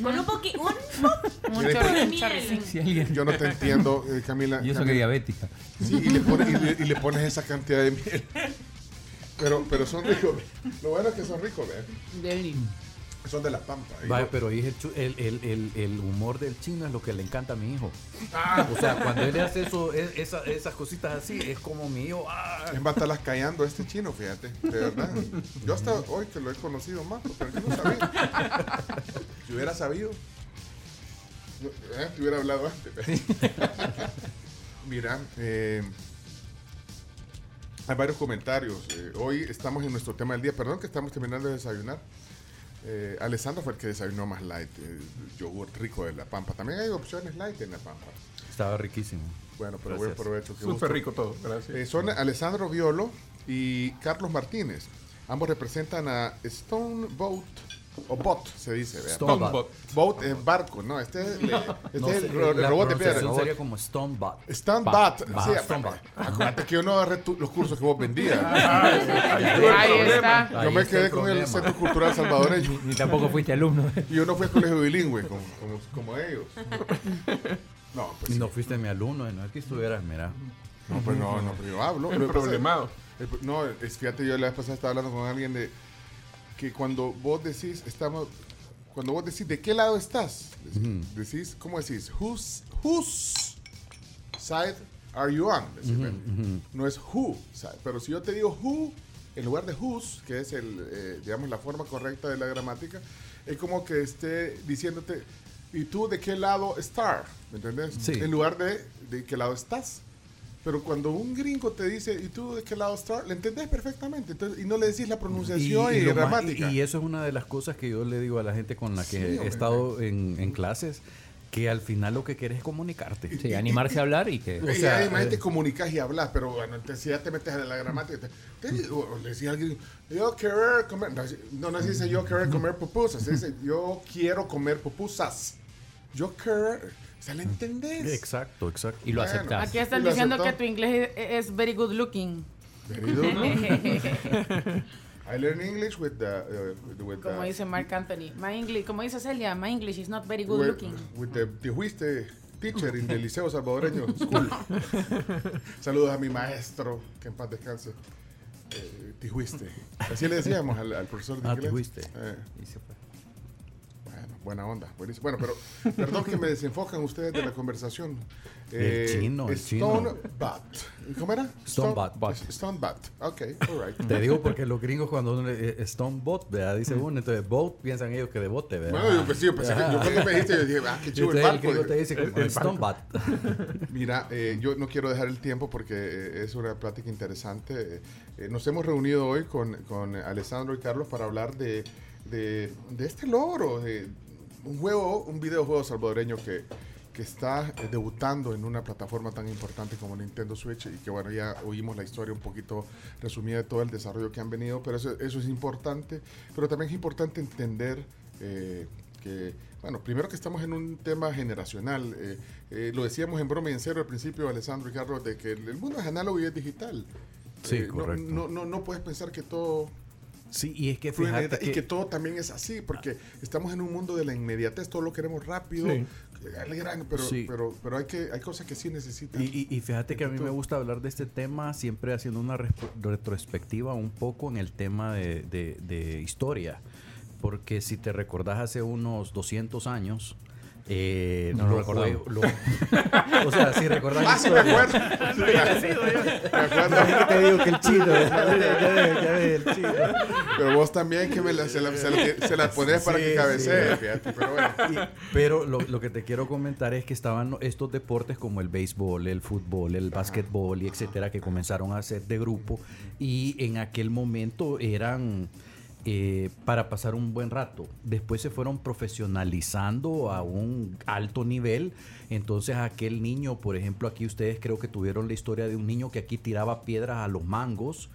Con un poquito, un Un de miel. chorricín. Si alguien- Yo no te entiendo, eh, Camila. Y eso que Camila. diabética. Sí, y le, pones, y, le, y le pones esa cantidad de miel. Pero, pero son ricos. Lo bueno es que son ricos, ¿verdad? Son de la pampa. Vaya, no- pero ahí es el, el, el, el, humor del chino es lo que le encanta a mi hijo. Ah. O sea, cuando él hace eso, es- esa- esas cositas así, es como mi hijo. ah. Es más, estarlas callando a este chino, fíjate. De verdad. Yo hasta hoy que lo he conocido más, pero yo no sabía. Si hubiera sabido, eh, te hubiera hablado antes. Mira, eh, hay varios comentarios. Eh, hoy estamos en nuestro tema del día. Perdón que estamos terminando de desayunar. Eh, Alessandro fue el que desayunó más light. eh, yogur rico de la pampa. También hay opciones light en la pampa. Estaba riquísimo. Bueno, pero buen provecho. Súper rico todo, gracias. Eh, son Alessandro Violo y Carlos Martínez. Ambos representan a Stone Boat o Bot, se dice. ¿verdad? Stone Bot. Boat es barco, ¿no? Este, es- este No es el, el robot de piedra. sería como Stonebot. Stone Bat. Bat. Bat, Sí, acuérdate que yo no agarré tu- los cursos que vos vendías. Ahí está. yo Ahí me quedé el con el. Centro Cultural Salvadoreño. Ni tampoco fuiste alumno. Y yo no fui a colegio bilingüe como, como, como ellos. No, pues sí. No fuiste mi alumno, no es que estuvieras, mira. No, pues no, no, pero yo hablo. El pasa- problemado. el- no, es fíjate, yo la vez pasada estaba hablando con alguien de que cuando vos decís, estamos, cuando vos decís de qué lado estás, decís, ¿cómo decís? Whose, whose side are you on? Decís, ¿verdad? No es who side, pero si yo te digo who, en lugar de whose, que es el, eh, digamos, la forma correcta de la gramática, es como que esté diciéndote, ¿y tú de qué lado estar? ¿Me entendés? Sí. En lugar de de qué lado estás. Pero cuando un gringo te dice, ¿y tú de qué lado estás? Le entendés perfectamente. Entonces, y no le decís la pronunciación y, lo más- gramática. y- y eso es una de las cosas que yo le digo a la gente con la que Sí, he hombre. estado en, en clases, que al final lo que quieres es comunicarte. Sí, animarse a hablar y que. Y sea, imagínate, eh, comunicas y hablas, pero bueno, entonces si ya te metes en la gramática, te, te- o le decía a alguien, yo querer comer, no, no, se dice yo querer comer pupusas, se dice yo quiero comer pupusas. Yo querer, o sea, ¿le entendés? Exacto, exacto. Y lo Bueno, aceptas. Aquí están diciendo aceptó. que tu inglés es very good looking. Very good. I learn English with the, uh, with Como the, dice Mark Anthony. My English, como dice Celia, my English is not very good with, looking. with the Tijuiste teacher in the Liceo Salvadoreño School. Saludos a mi maestro, que en paz descanse. Eh, Tijuiste. Así le decíamos al, al profesor de Ah, inglés. Tijuiste. Eh, Y se fue. Buena onda. buenísimo. Bueno, pero perdón que me desenfocan ustedes de la conversación. Eh, El chino, el Stone chino. Bat. ¿Cómo era? Stone Bat. Stone Bat. Ok, all right. Te digo porque los gringos cuando uno le eh, Stone Bot, ¿verdad? Dice uno, entonces boat piensan ellos que de bote, ¿verdad? Bueno, yo, pues, sí, yo pensé que- yo cuando me dijiste, yo dije, ah, qué chido el el barco. gringo te dice El- como el Stone. Bat. Mira, eh, yo no quiero dejar el tiempo porque eh, es una plática interesante. Eh, nos hemos reunido hoy con, con Alessandro y Carlos para hablar de, de, de este logro, de un juego, un videojuego salvadoreño que, que está eh, debutando en una plataforma tan importante como Nintendo Switch y que bueno, ya oímos la historia un poquito resumida de todo el desarrollo que han venido, pero eso, eso es importante, pero también es importante entender eh, que, bueno, primero que estamos en un tema generacional, eh, eh, lo decíamos en broma y en serio al principio, Alessandro y Carlos, de que el, mundo es análogo y es digital. Sí, no- correcto. No, no, no puedes pensar que todo Sí, y es que fíjate que, y que todo también es así, porque estamos en un mundo de la inmediatez, todo lo queremos rápido, Sí. pero, Sí. pero, pero hay, que, hay cosas que sí necesitan. Y, y- y fíjate que a mí me gusta hablar de este tema siempre haciendo una retrospectiva un poco en el tema de, de- de historia. Porque si te recordás hace unos 200 años, Eh, No lo lo- o sea, si recordás Ah, sí, me acuerdo. Sí. Me acuerdo. Te digo que el chino, ya ves, el chino. Pero vos también que me la, se la, se la, se la pones para que cabecee, sí. fíjate. Pero bueno. Y- pero lo, lo que te quiero comentar es que estaban estos deportes como el béisbol, el fútbol, el básquetbol y etcétera que comenzaron a ser de grupo y en aquel momento eran eh, para pasar un buen rato. Después se fueron profesionalizando a un alto nivel. Entonces aquel niño, por ejemplo, aquí ustedes creo que tuvieron la historia de un niño que aquí tiraba piedras a los mangos.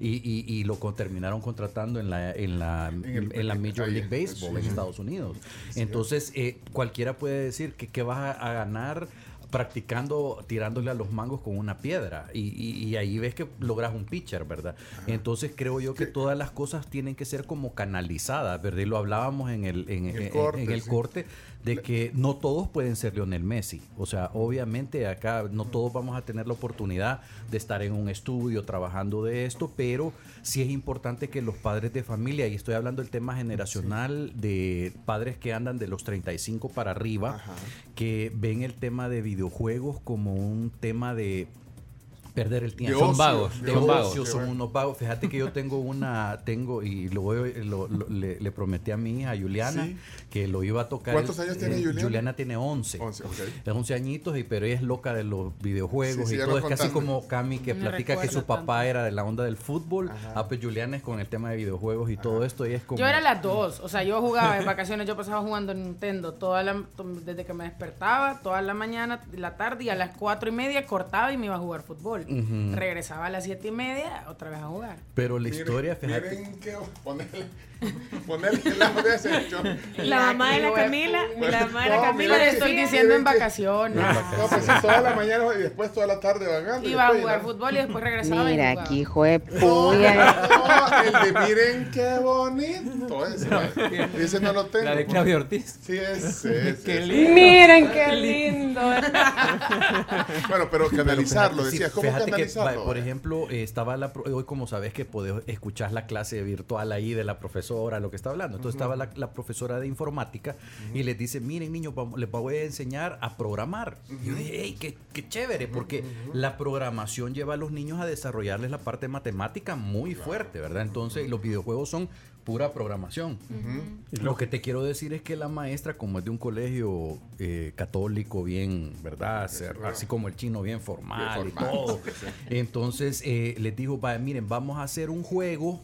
Y, y- y lo con- terminaron contratando en la, en la, En el- en la Major League Baseball sí. en Estados Unidos. Entonces, eh, cualquiera puede decir que, que vas a, a ganar practicando tirándole a los mangos con una piedra y, y- y ahí ves que logras un pitcher, ¿verdad? Entonces creo yo que todas las cosas tienen que ser como canalizadas, ¿verdad? Y lo hablábamos en el, en, En el corte, en el sí. De que no todos pueden ser Lionel Messi. O sea, obviamente acá no todos vamos a tener la oportunidad de estar en un estudio trabajando de esto, pero sí es importante que los padres de familia, y estoy hablando del tema generacional de padres que andan de los 35 para arriba, que ven el tema de videojuegos como un tema de perder el tiempo. Son ocio, vagos, De son vagos. ocio, son unos vagos. Fíjate que yo tengo una, tengo, y lo, voy- lo- lo- le, le prometí a mi hija Juliana Sí. que lo iba a tocar. ¿Cuántos años tiene eh, Juliana? tiene 11. 11, ok. De 11 añitos, y, pero ella es loca de los videojuegos Sí, sí, y todo. Es casi como Cami que Me platica que su papá tanto. era de la onda del fútbol. Ah, pues Juliana es con el tema de videojuegos y todo esto. Ella es como... Yo era las dos, o sea, yo jugaba en vacaciones, yo pasaba jugando Nintendo toda la, desde que me despertaba, toda la mañana, la tarde y a las cuatro y media cortaba y me iba a jugar fútbol. Regresaba a las siete y media otra vez a jugar. Pero la Miren- historia, fíjate. Miren que ponerle, ponerle lado de La mamá de la Aquí, Camila, la mamá de la Camila le estoy diciendo en vacaciones. No, pues sí, toda la mañana y después toda la tarde vagando. y Iba a jugar la- fútbol y después regresaba Mira, aquí hijo de No, puya. no, el de miren qué bonito. Ese no lo tengo. La de Claudio Ortiz. Sí, es. Miren qué lindo. Bueno, pero canalizarlo, decías, sí, ¿cómo canalizarlo? por ejemplo, eh, estaba la, hoy como sabes que podés escuchar la clase virtual ahí de la profesora, lo que está hablando. Entonces estaba la, la profesora de informática y les dice, miren niños, vamos- les voy a enseñar a programar. Y yo dije, hey, qué, qué chévere, porque la programación lleva a los niños a desarrollarles la parte matemática muy fuerte, ¿verdad? Entonces los videojuegos son pura programación. Lo que te quiero decir es que la maestra, como es de un colegio eh, católico bien, ¿verdad? Ser- así como el chino bien formal, Bien y todo. sí, sí. Entonces eh, les dijo, "Va, miren, vamos a hacer un juego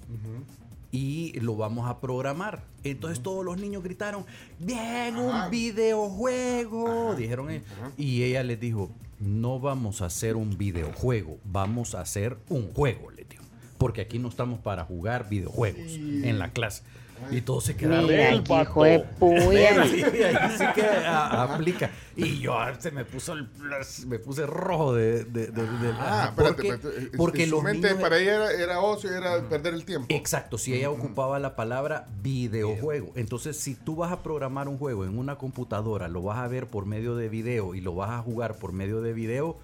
y lo vamos a programar. Entonces todos los niños gritaron, bien, Ajá. un videojuego. Dijeron, eh, y ella les dijo, no vamos a hacer un videojuego, vamos a hacer un juego, les dijo. Porque aquí no estamos para jugar videojuegos en la clase. Y todos se quedaron. Mira, "El hijo de vato". puya. Sí, ahí sí que a- aplica. Y yo ah, se me puso el me puse rojo de, de, de- de- Ah, espérate, porque, espérate, porque su mente para ella era, era ocio, era perder el tiempo. Exacto, si ella ocupaba la palabra videojuego. Entonces, si tú vas a programar un juego en una computadora, lo vas a ver por medio de video y lo vas a jugar por medio de video,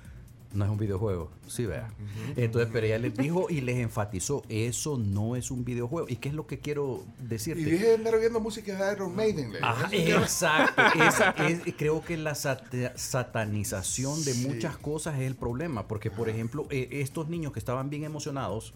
no es un videojuego. Sí, vea. Entonces, pero ella les dijo y les enfatizó, eso no es un videojuego. ¿Y qué es lo que quiero decirte? Y dije andar oyendo música de Iron Maiden. Ajá, exacto. Esa es- creo que la sata- satanización de Sí. muchas cosas es el problema. Porque, por ejemplo, eh, estos niños que estaban bien emocionados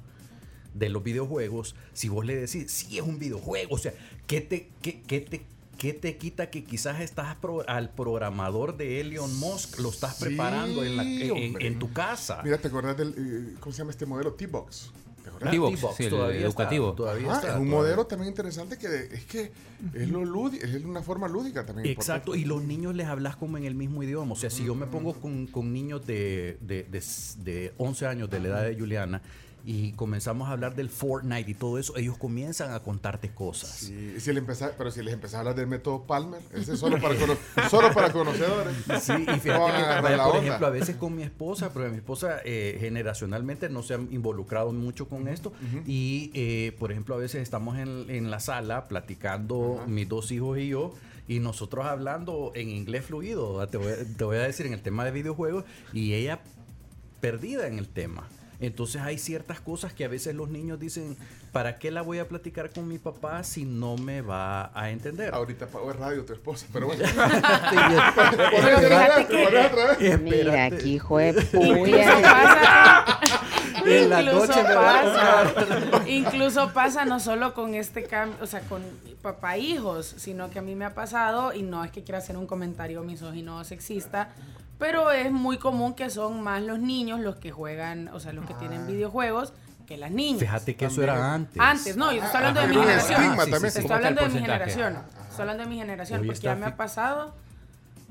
de los videojuegos, si vos le decís, sí, es un videojuego, o sea, ¿qué te, qué, qué te, qué te quita que quizás estás pro- al programador de Elon Musk, lo estás Sí, preparando en, la- en- tu casa? Mira, ¿te acordás del. eh, ¿Cómo se llama este modelo? T-Box. ¿Te acordás? T-Box, T-Box, sí, todavía está, educativo. todavía Ajá, está, es un todavía. modelo también interesante que es que es lo lúdico, es una forma lúdica también. Exacto, y los niños les hablas como en el mismo idioma. O sea, si yo me pongo con, con niños de, de, de, de 11 años de la edad de Juliana y comenzamos a hablar del Fortnite y todo eso, ellos comienzan a contarte cosas. Sí, si le pero si les empezás a hablar del método Palmer, ese es solo para, solo para conocedores. Sí, y No fíjate a que, vaya, por onda. ejemplo, a veces con mi esposa, pero mi esposa eh, generacionalmente no se ha involucrado mucho con esto. Y, eh, por ejemplo, a veces estamos en, en la sala platicando mis dos hijos y yo. Y nosotros hablando en inglés fluido, te voy, a- te voy a decir en el tema de videojuegos, y ella perdida en el tema. Entonces hay ciertas cosas que a veces los niños dicen, ¿para qué la voy a platicar con mi papá si no me va a entender? Ahorita apagó el radio tu esposa, pero bueno. Mira, aquí hijo de Incluso puya. En la incluso noche pasa, incluso pasa no solo con este cambio, o sea, con papá e hijos, sino que a mí me ha pasado, y no es que quiera hacer un comentario misógino o sexista, pero es muy común que son más los niños los que juegan, o sea, los que tienen videojuegos que las niñas. Fíjate que eso era antes. Antes, no, yo estoy hablando de mi generación. Estigma. Estoy ¿Cómo está el hablando de mi generación. Estoy hablando de mi generación, porque ya me ha pasado.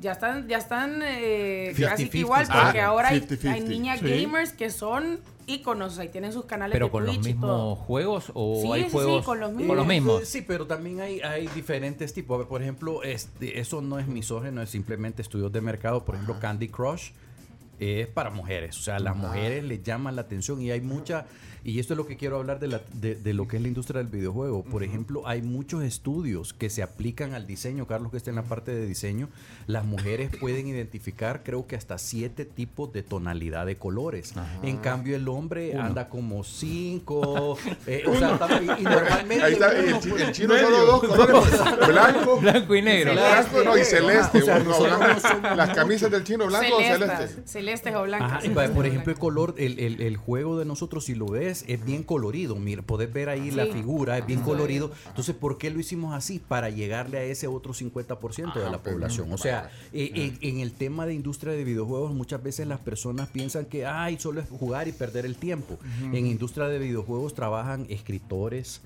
Ya están, ya están eh, 50-50. casi que igual, Ah, porque ahora hay, 50-50. hay niñas Sí. gamers que son íconos, ahí tienen sus canales ¿Pero de con los Twitch mismos juegos o Sí, hay sí, sí, juegos con los con mismos. los mismos? Sí, pero también hay, hay diferentes tipos. A ver, Por ejemplo, este, eso no es misógeno, es simplemente estudios de mercado. Por ejemplo, Candy Crush es para mujeres. O sea, las mujeres les llaman la atención y hay mucha... Y esto es lo que quiero hablar de, la- de- de lo que es la industria del videojuego. Por ejemplo, hay muchos estudios que se aplican al diseño. Carlos, que está en la parte de diseño. Las mujeres pueden identificar, creo que hasta siete tipos de tonalidad de colores. En cambio, el hombre anda como cinco. eh, o sea, y, y normalmente... Ahí está, el, uno, chi- el chino solo dos colores, blanco, Blanco y negro. blanco no, y celeste. O sea, uno blanco. Las camisas del chino blanco o Celestas, celeste. celestes o blancas. Ajá, y por ejemplo, el color, el, el- el juego de nosotros, si lo ves, es bien colorido. Mira, podés ver ahí la figura, es bien colorido. Entonces, ¿por qué lo hicimos así? Para llegarle a ese otro 50% de la población. O sea, eh, en, en el tema de industria de videojuegos, muchas veces las personas piensan que, ay, solo es jugar y perder el tiempo. En industria de videojuegos trabajan escritores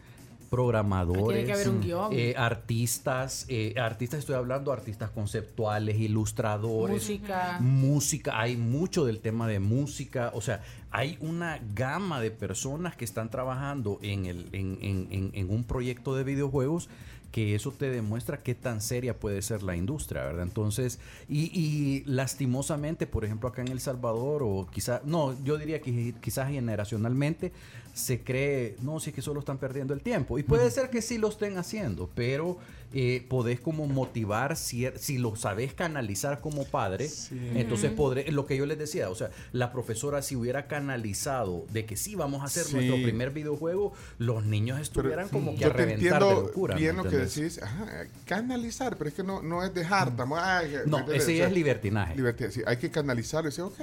programadores, haber un guion. eh, artistas, eh, artistas estoy hablando, artistas conceptuales, ilustradores, Música. música, hay mucho del tema de música, o sea, hay una gama de personas que están trabajando en, el, en, en- en- un proyecto de videojuegos que eso te demuestra qué tan seria puede ser la industria, ¿verdad? Entonces, y, y lastimosamente, por ejemplo, acá en El Salvador, o quizás, no, yo diría que quizás generacionalmente, se cree, no, si es que solo están perdiendo el tiempo. Y puede ser que sí lo estén haciendo, pero eh, podés como motivar, cier- si lo sabes canalizar como padre, entonces podré, lo que yo les decía, o sea, la profesora si hubiera canalizado de que sí vamos a hacer Sí. nuestro primer videojuego, los niños estuvieran como que a Yo te reventar de locura. ¿me bien lo que decís. Ajá, canalizar, pero es que no, no es dejar. ay, ¿me No, ese O sea, es libertinaje. libertad, sí, hay que canalizar y decir, ok.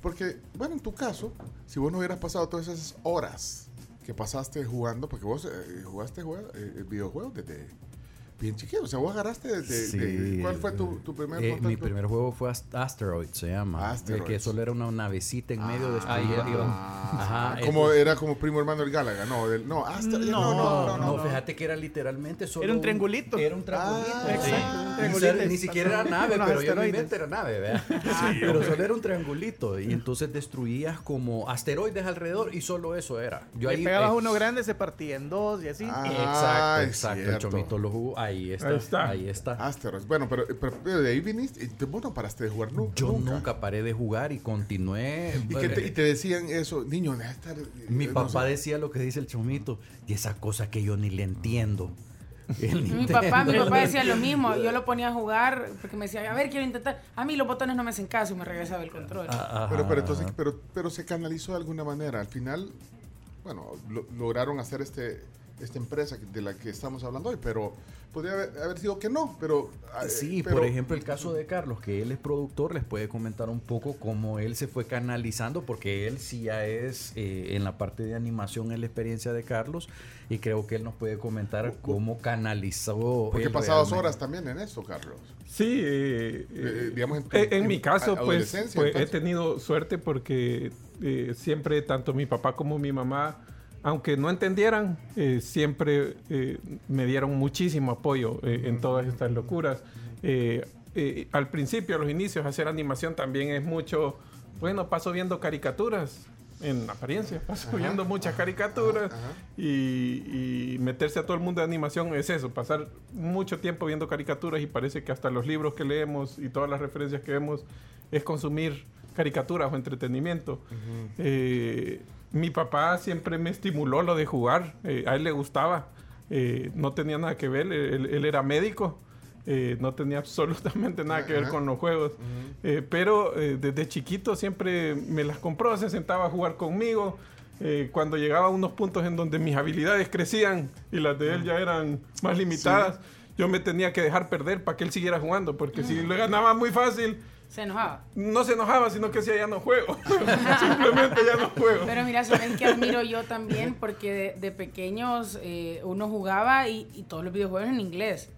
Porque, bueno, en tu caso, si vos no hubieras pasado todas esas horas que pasaste jugando, porque vos eh, jugaste jue- eh, videojuegos desde bien chiquito. O sea, vos agarraste desde. Sí. de- ¿Cuál fue tu, tu primer Eh, mi primer juego fue Ast- Asteroid, se llama. Asteroids. Que solo era una navecita en medio de Ah. Ah, Ajá. como era como primo hermano del Gálaga, no, del, no, no, No, no, no, no, fíjate que era literalmente solo. Era un triangulito. Era un triangulito. Ah, sí. exacto, un Ni Ni siquiera era nave, pero yo mi mente era nave, ¿verdad? pero solo era un triangulito. Y entonces destruías como asteroides alrededor y solo eso era. Yo ahí. pegabas eh, uno grande, se partía en dos y así. Ah, Exacto, exacto. El chomito lo jugó. Ahí está. Ahí está. Ahí está. Asteroids. Bueno, pero, pero, pero de ahí viniste. y te- Vos no paraste de jugar nu- Yo nunca. nunca. paré de jugar y continué. ¿Y, qué te, y te decían eso, niño, estar. Mi eh, no papá sé. decía lo que dice el chomito y esa cosa que yo ni le entiendo. Mi papá, mi papá decía lo mismo. Yo lo ponía a jugar porque me decía, a ver, quiero intentar. A mí los botones no me hacen caso y me regresaba el control. Ah, Pero, ajá. pero entonces, pero, pero se canalizó de alguna manera. Al final, bueno, lo- lograron hacer este esta empresa de la que estamos hablando hoy, pero podría haber, haber sido que no, pero... eh, Sí, pero- por ejemplo, el caso de Carlos, que él es productor, les puede comentar un poco cómo él se fue canalizando, porque él sí ya es eh, en la parte de animación en la experiencia de Carlos, y creo que él nos puede comentar cómo canalizó. Porque pasabas realmente. horas también en esto, Carlos. Sí, eh, digamos, en- en, en en mi caso, pues, adolescencia, pues, he tenido suerte porque eh, siempre, tanto mi papá como mi mamá, aunque no entendieran, eh, siempre eh, me dieron muchísimo apoyo eh, en todas estas locuras. Al principio, a los inicios, hacer animación también es mucho, bueno, paso viendo caricaturas. En apariencia, paso viendo muchas caricaturas y, y meterse a todo el mundo de animación es eso, pasar mucho tiempo viendo caricaturas y parece que hasta los libros que leemos y todas las referencias que vemos es consumir caricaturas o entretenimiento. Eh, mi papá siempre me estimuló lo de jugar, eh, a él le gustaba, eh, no tenía nada que ver, él, él era médico eh, no tenía absolutamente nada que ver con los juegos. Eh, pero eh, desde chiquito siempre me las compró, se sentaba a jugar conmigo. Cuando llegaba a unos puntos en donde mis habilidades crecían y las de él ya eran más limitadas, yo me tenía que dejar perder para que él siguiera jugando, porque si le ganaba muy fácil, Se enojaba. no se enojaba, sino que decía ya no juego. Simplemente ya no juego. Pero mira, saben que admiro yo también porque de, de pequeños eh, uno jugaba y, y todos los videojuegos en inglés.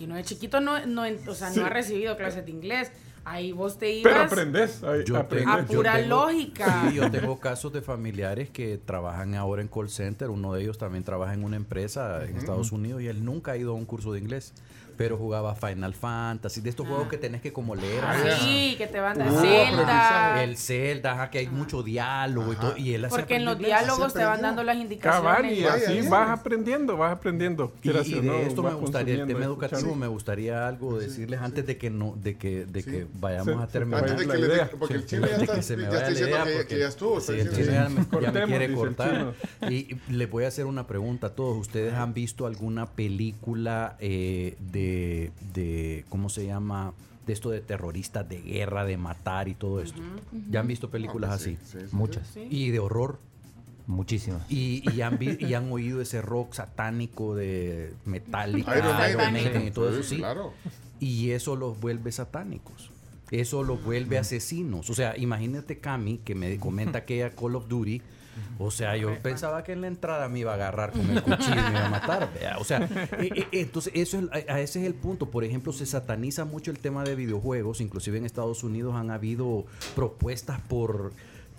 Y uno de chiquito no, no, en- o sea, Sí. no ha recibido clases de inglés. Ahí vos te ibas Pero aprendes. ahí Yo aprendes. tengo, A yo pura tengo- lógica. sí, yo tengo casos de familiares que trabajan ahora en call center. Uno de ellos también trabaja en una empresa en Estados Unidos y él nunca ha ido a un curso de inglés. Pero jugaba Final Fantasy, de estos juegos que tenés que como leer. Ah. Sí, que te van a Hubo Zelda. El Zelda, ajá, que hay mucho diálogo y todo. Y él hace Porque en los diálogos te van dando las indicaciones. Cabal, y así vas aprendiendo, vas aprendiendo. Y, y de no, esto me gustaría, el tema educativo, me gustaría algo decirles antes de que no, de que, de que Sí. vayamos Se- a terminar. Antes de que le idea. diga- porque el chino ya de está, que se me ya vaya está la diciendo idea que, porque- que ya estuvo. sí, el chino ya me, ya me Cortemos, quiere cortar. Y, les voy a hacer una pregunta a todos. ¿Ustedes han visto alguna película eh, de, de, ¿cómo se llama? De esto de terroristas, de guerra, de matar y todo esto. ¿Ya han visto películas Ah, así? sí, sí, sí. Muchas, Sí. Y de horror. muchísimas. Y, y han, vi- y han oído ese rock satánico de Metallica, Iron Maiden, y todo eso, sí, sí. Claro. Y eso los vuelve satánicos. Eso los vuelve asesinos. O sea, imagínate Cami que me comenta que ella Call of Duty. O sea, yo pensaba que en la entrada me iba a agarrar con el cuchillo y me iba a matar. O sea, entonces eso es, a ese es el punto. Por ejemplo, se sataniza mucho el tema de videojuegos. Inclusive en Estados Unidos han habido propuestas por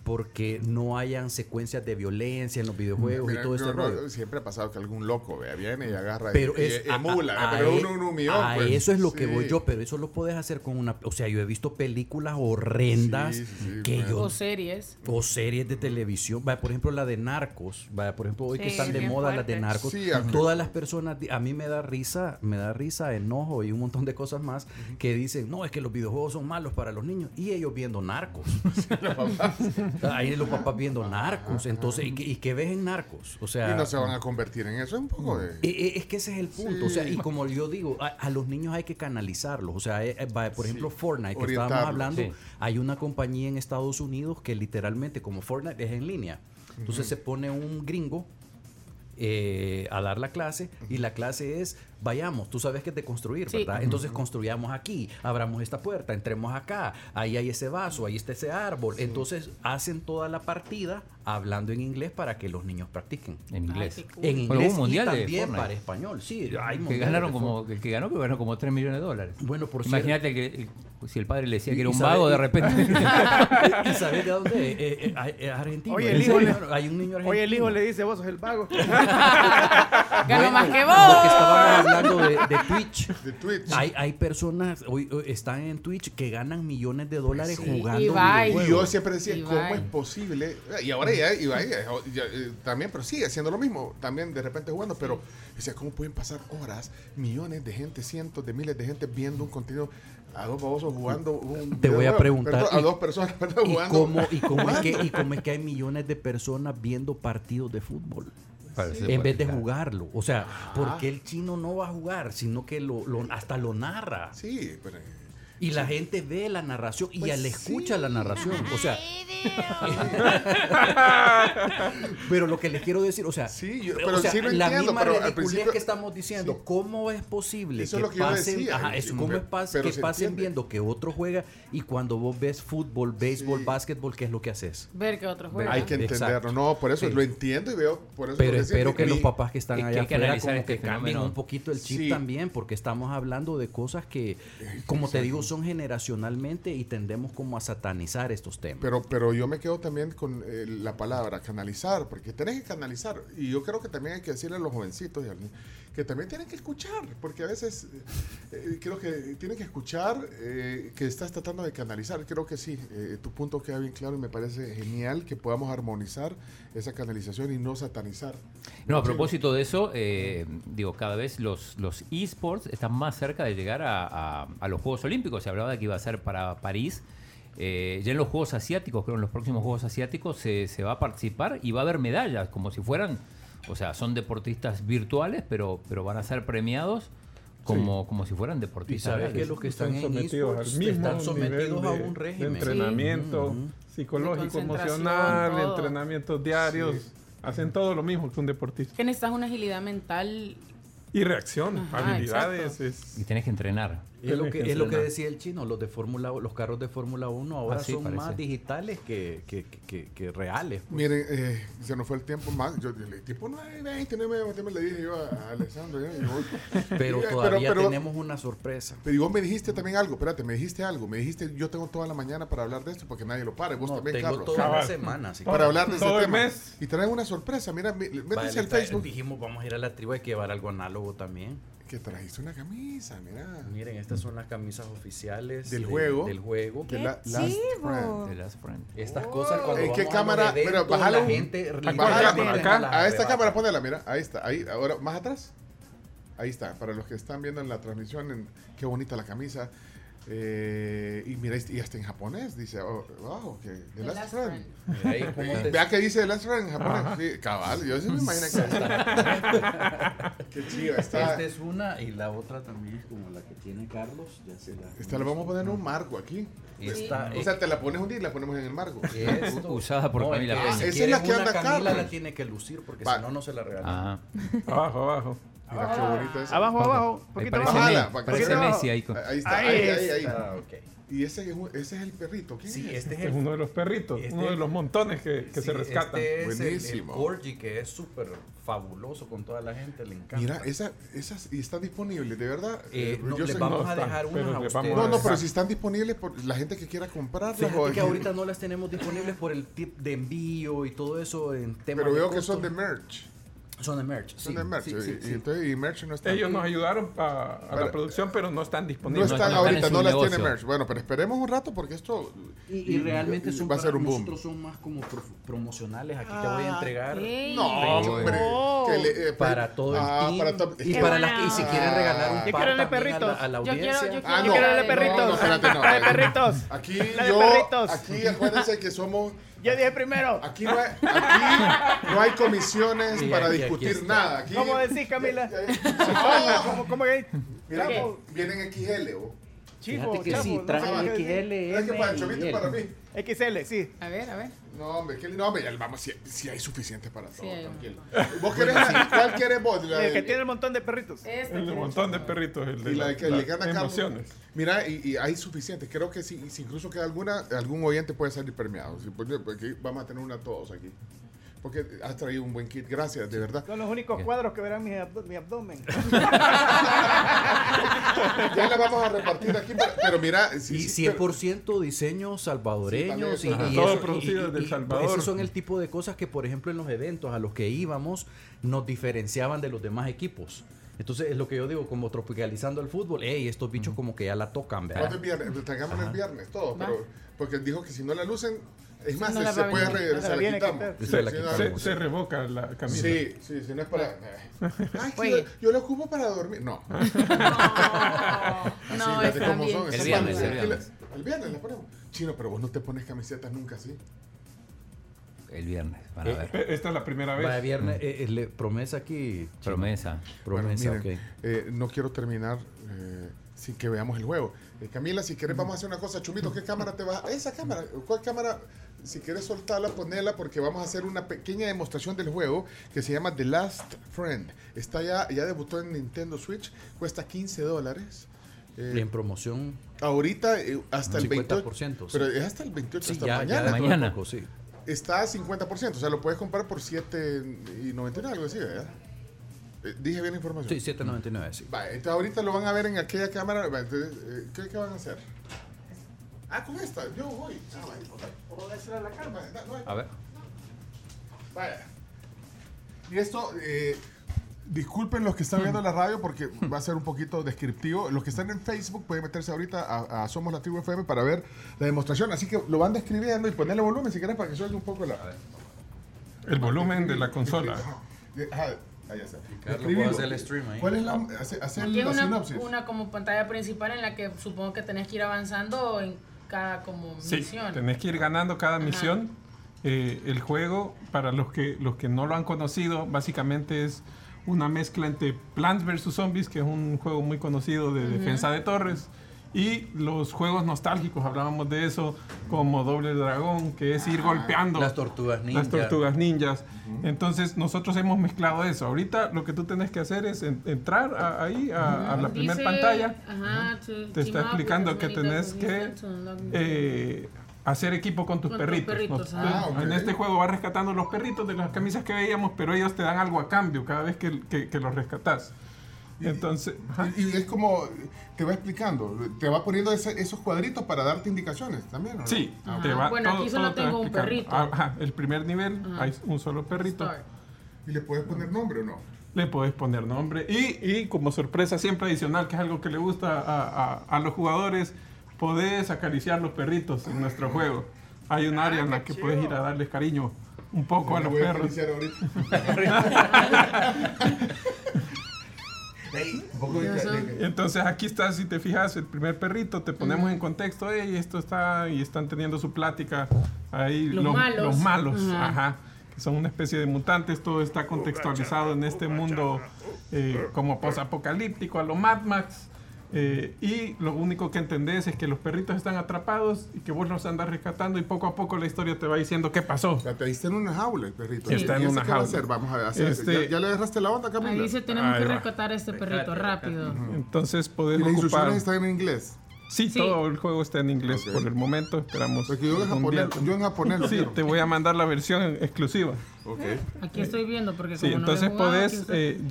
porque no hayan secuencias de violencia en los videojuegos Mira, y todo este no, no, rollo. siempre ha pasado que algún loco vea, viene y agarra Pero y, es, y emula, a- pero a- uno, uno un millón. a pues. eso es lo que voy yo, pero eso lo puedes hacer con una, o sea, yo he visto películas horrendas Sí, sí, sí, que bueno. yo O series. o series de televisión, vaya, por ejemplo la de Narcos, vaya, por ejemplo hoy que están de moda las de. Narcos, todas las personas, a mí me da risa, me da risa, enojo y un montón de cosas más que dicen, no, es que los videojuegos son malos para los niños y ellos viendo Narcos. Ahí los papás viendo Narcos, entonces, ¿y qué, y qué ves en Narcos? O sea, Y no se van a convertir en eso, es un poco de... eh, eh, Es que ese es el punto. O sea, y como yo digo, a, a los niños hay que canalizarlos. O sea, eh, eh, por ejemplo, Sí. Fortnite, que estábamos hablando, Sí. hay una compañía en Estados Unidos que literalmente, como Fortnite es en línea, entonces se pone un gringo eh, a dar la clase y la clase es vayamos, tú sabes que es de construir, Sí. ¿verdad? Entonces construyamos aquí, abramos esta puerta, entremos acá, ahí hay ese vaso, ahí está ese árbol. Entonces hacen toda la partida hablando en inglés para que los niños practiquen. En inglés. Ay, qué cool. En Bueno, hubo inglés un mundial y también para español, sí. hay que mundiales ganaron como el que ganó que ganó como 3 millones de dólares. Bueno, por Imagínate que si el padre le decía que era un vago de repente. ¿Y sabes de dónde? Eh, eh, eh, es argentino. Oye, ¿En el hijo le- Hay un niño argentino. Oye, el hijo le dice, vos sos el vago. Ganó más que vos. Lo que estábamos hablando de, de Twitch. de Twitch. Hay, hay personas, hoy, hoy están en Twitch que ganan millones de dólares Sí. jugando Ibai. Y yo siempre decía, Ibai. ¿cómo es posible? Y ahora ya, Ibai, ya, ya, eh, también, pero sigue haciendo lo mismo, también de repente jugando, pero decía, ¿cómo pueden pasar horas, millones de gente, cientos de miles de gente viendo un contenido a dos babosos jugando un Te voy a preguntar, Perdón, a dos personas perdón, ¿Y jugando. cómo, y, cómo es que. ¿Y cómo es que hay millones de personas viendo partidos de fútbol? En vez de jugarlo. O sea, ¿por qué el chino no va a jugar? Sino que lo, lo- hasta lo narra. Sí, pero... Y la gente ve la narración y Pues ya le sí. escucha la narración. O sea, pero lo que les quiero decir, o sea, Sí, yo- o pero sea, sí lo la entiendo, misma pero al ridiculez principio- que estamos diciendo, Sí. ¿cómo es posible Eso que es lo que yo pasen, decía, ajá, y- eso, y- ¿cómo es pas- que se pasen entiende. viendo que otro juega y cuando vos ves fútbol, béisbol, Sí. básquetbol, ¿qué es lo que haces? Ver que otros juegan. Hay que Exacto. entenderlo, no, por eso Sí. lo entiendo y veo, por eso Pero espero mi- que los papás que están que allá que afuera como este que cambien un poquito el chip Sí. también, porque estamos hablando de cosas que, como te digo, son generacionalmente y tendemos como a satanizar estos temas. Pero, pero yo me quedo también con eh, la palabra canalizar, porque tenés que canalizar. Y yo creo que también hay que decirle a los jovencitos que también tienen que escuchar, porque a veces eh, eh, creo que tienen que escuchar eh, que estás tratando de canalizar. Creo que sí, eh, tu punto queda bien claro y me parece genial que podamos armonizar esa canalización y no satanizar. No, a propósito de eso, eh, digo, cada vez los, los esports están más cerca de llegar a, a- a los Juegos Olímpicos. Se hablaba de que iba a ser para París. Eh, ya en los Juegos Asiáticos, creo en los próximos Juegos Asiáticos, se, se va a participar y va a haber medallas, como si fueran, o sea, son deportistas virtuales, pero, pero van a ser premiados como, como si fueran Y deportistas. sabes que los que están, Están en sometidos al mismo están sometidos nivel a de- un de régimen. entrenamiento Ujú. psicológico, De emocional, todo. entrenamientos diarios. Hacen todo lo mismo que un deportista. Que necesitas una agilidad mental. Y reacción, Ajá, habilidades. Es, Y tienes que entrenar. Es lo, que, que es lo que decía el chino, los de Fórmula los carros de Fórmula 1 ahora Así son parece. más digitales que, que, que- que reales. pues. Miren, eh, se nos fue el tiempo más. Yo, le- tipo 9 20, 9 20, le dije yo a, Alessandro. y yo- Pero Eh, todavía pero- tenemos una sorpresa. Pero vos me dijiste también algo, espérate, me dijiste algo. Me dijiste, yo tengo toda la mañana para hablar de esto porque nadie lo para. y Vos No, también, tengo Carlos. toda la Cabal. semana. así que- Para hablar de el tema. mes. Y traen una sorpresa. Mira, mi- Vale, métese al Facebook. Dijimos, vamos a ir a la tribu, hay que llevar algo análogo también. Que trajiste una camisa, mira. Miren, estas son las camisas oficiales Del de- juego. Del juego. ¡Qué la- last friend. The Last Friend. Estas cosas cuando ¿En qué vamos cámara? la gente ¿A literal cuál cámara? las Acá, a esta cámara, ponela, mira. Ahí está. Ahí, ahora, más atrás. Ahí está. Para los que están viendo en la transmisión, en- qué bonita la camisa. Eh, y mira, y hasta en japonés dice, oh, wow, que The The Last, Last Friend. Mira Eh, te- Vea que dice The Last Friend en japonés. Sí, cabal, yo sí me imagino que está. qué chiva está. Esta es una y la otra también es como la que tiene Carlos. Ya se la, Esta la vamos a poner en un marco aquí. Esta O sea, te la pones un día y la ponemos en el marco. Esto- Usada por No, Camila Esa es la que una anda Camila Carlos. la tiene que lucir porque si no, no se la regalan. Ajá. abajo, abajo. Mira qué bonita es. Abajo, abajo. Poquito parece, abajo. Para parece. Messi ahí. con- Ahí está, Ahí ahí, ahí, ahí. Ah, ok. Y ese es, ese es el perrito. ¿Quién Sí, es? este es Es el uno de los perritos, Este- uno de los montones que, que sí, se rescatan. Este es el- el, Buenísimo. Corgi que es súper fabuloso con toda la gente, le encanta. Mira, esa, esas y están disponibles, de verdad. Eh, Eh, no, yo les sé- vamos no a están, dejar pero unas a vamos ustedes. no, no, pero si están disponibles por la gente que quiera comprarlas. Fíjate o- que ahorita no las tenemos disponibles por el tip de envío y todo eso en temas Pero de veo que son de merch. Son de merch. Son sí, de merch. sí, y, sí, y sí. entonces, y merch no está. Ellos nos ayudaron a, a Para- la producción, pero no están No disponibles. están no están ahorita, no las negocio. tiene merch. Bueno, pero esperemos un rato porque esto. Y, y realmente son va a ser un boom. nosotros son más como pro- promocionales. Aquí te voy a entregar Ey. No, hombre. que le- eh, para todo el ah, team para to- y para las que y si quieren regalar un Yo par de también a la, perritos. a la Yo quiero- audiencia. yo quiero- Ah, yo quiero la de No, perritos. No, no, espérate, no. La de perritos. Aquí La de yo. perritos. Aquí acuérdense que somos. Yo dije primero. Aquí no hay, aquí no hay comisiones Y para aquí- aquí discutir está. nada. Aquí, ¿Cómo decís, Camila? Ah, ¿Cómo, cómo que? Mira, Chavo, vienen XL. ¿o? chivo, Fíjate que chavo, sí, no qué decir. XL, Es que para el chovito para L. mí. XL, sí. A ver, a ver. No, hombre, que, no, hombre, ya vamos, si, si hay suficiente para todo, Sí, tranquilo. ¿Vos querés, cuál quieres vos? La El que tiene el montón de perritos. Este El montón de perritos, el de y la la- que le las gana emociones. Mira, y, y hay suficiente. Creo que si, si incluso queda alguna, algún oyente puede salir premiado. Si, pues, porque vamos a tener una todos aquí. Porque has traído un buen kit. Gracias, de verdad. Son los únicos cuadros que verán mi, abdo- mi abdomen. Ya la vamos a repartir aquí. Pero, pero mira, si, Y si- 100% diseños salvadoreños. Sí, y, y Todo eso- producido desde El Salvador. Esos son el tipo de cosas que, por ejemplo, en los eventos a los que íbamos nos diferenciaban de los demás equipos. Entonces, es lo que yo digo, como tropicalizando el fútbol, hey, estos bichos como que ya la tocan, ¿Cuándo ¿verdad? es viernes? Traigámosla el viernes, todo. Pero, porque dijo que si no la lucen, es más, no se, la va puede regresar. La la quitamos. Se la revoca la camisa. Sí, sí, si no es para. Ay, que Oye. yo, yo lo ocupo para dormir. No. No, Así, son. El viernes, el la- viernes. El viernes la ponemos. Chino, pero vos no te pones camisetas nunca así. El viernes, van a Eh, ver. Eh, Esta es la primera vez. Vaya viernes, eh, eh, le- promesa aquí. Chino. Promesa. Promesa, Bueno, miren, ok. eh, no quiero terminar eh, sin que veamos el juego. Eh, Camila, si quieres, vamos a hacer una cosa. Chumito, ¿qué cámara te vas a.? Esa cámara. ¿Cuál cámara? Si quieres soltarla, ponela porque vamos a hacer una pequeña demostración del juego que se llama The Last Friend. Está ya, ya debutó en Nintendo Switch, cuesta 15 dólares. Eh, Y en promoción, ahorita eh, hasta el 50%, 28%. sí. Pero es hasta el 28, sí, hasta ya, mañana. ya Mañana. poco, sí. Está a 50%, o sea, lo puedes comprar por 7.99, algo así, ¿verdad? Eh, dije bien la información. Sí, 7.99, sí. Vale, entonces ahorita lo van a ver en aquella cámara. Entonces, eh, ¿qué, qué van a hacer? Ah, con esta, yo voy. Ah, vale, ok. ¿Puedo dársela a la cámara? No, no, A ver. Vaya. Y esto, eh, disculpen los que están viendo la radio porque va a ser un poquito descriptivo. Los que están en Facebook pueden meterse ahorita a, a Somos la Tribu FM para ver la demostración. Así que lo van describiendo y ponerle volumen si quieres para que suene un poco la. El volumen de la consola. Ajá, ahí está. Carlos, hacer el stream ahí. ¿Cuál es la. Hace, hace la una, sinopsis. una como pantalla principal en la que supongo que tenés que ir avanzando en cada como Sí, misión. tenés que ir ganando cada misión. Eh, el juego, para los que, los que no lo han conocido, básicamente es una mezcla entre Plants vs. Zombies, que es un juego muy conocido de defensa de torres, y los juegos nostálgicos, hablábamos de eso, como Doble Dragón, que es ir golpeando Las tortugas ninja. las tortugas ninjas. Entonces nosotros hemos mezclado eso. Ahorita lo que tú tienes que hacer es en- entrar a- ahí a, a la primera pantalla. ajá, to Te está explicando que tenés que eh, hacer equipo con tus Con tus perritos. perritos, Nos- ah. Ah, En este juego vas rescatando los perritos de las camisas que veíamos, pero ellos te dan algo a cambio cada vez que, que- que los rescatas. Entonces. Y, y es como, te va explicando, te va poniendo ese- esos cuadritos para darte indicaciones también, ¿o no? Sí, Ah, te va, Bueno, todo- aquí solo todo te tengo un perrito. Ah, Ajá, el primer nivel Ajá. hay un solo perrito. Start. ¿Y le puedes poner nombre o no? Le puedes poner nombre. Y, y como sorpresa siempre adicional, que es algo que le gusta a, a- a los jugadores, podés acariciar los perritos en nuestro juego. Hay un área en la que puedes ir a darles cariño un poco a los voy a perros. acariciar ahorita. Entonces aquí está, si te fijas, el primer perrito, te ponemos en contexto, hey, esto está, y están teniendo su plática ahí. Los malos. los malos, Ajá. ajá, que son una especie de mutantes, todo está contextualizado en este mundo eh, como posapocalíptico, a lo Mad Max. Eh, y lo único que entendés es que los perritos están atrapados y que vos los andas rescatando y poco a poco la historia te va diciendo qué pasó. Te diste en una jaula el perrito. Sí. Está en ¿Y ese una qué va a jaula. hacer? Vamos a ver. hacer- Este- ¿Ya, ya le agarraste la onda, Camila? Ahí dice, tenemos Ahí que rescatar a este perrito rápido. Entonces ¿Y podés las ocupar... instrucciones están en inglés? Sí, Sí. todo el juego está en inglés por el momento. Esperamos. Porque yo en japonés, yo en japonés lo Sí, quiero. te voy a mandar la versión exclusiva. Ok. Aquí estoy viendo porque Sí, como no he entonces podés eh,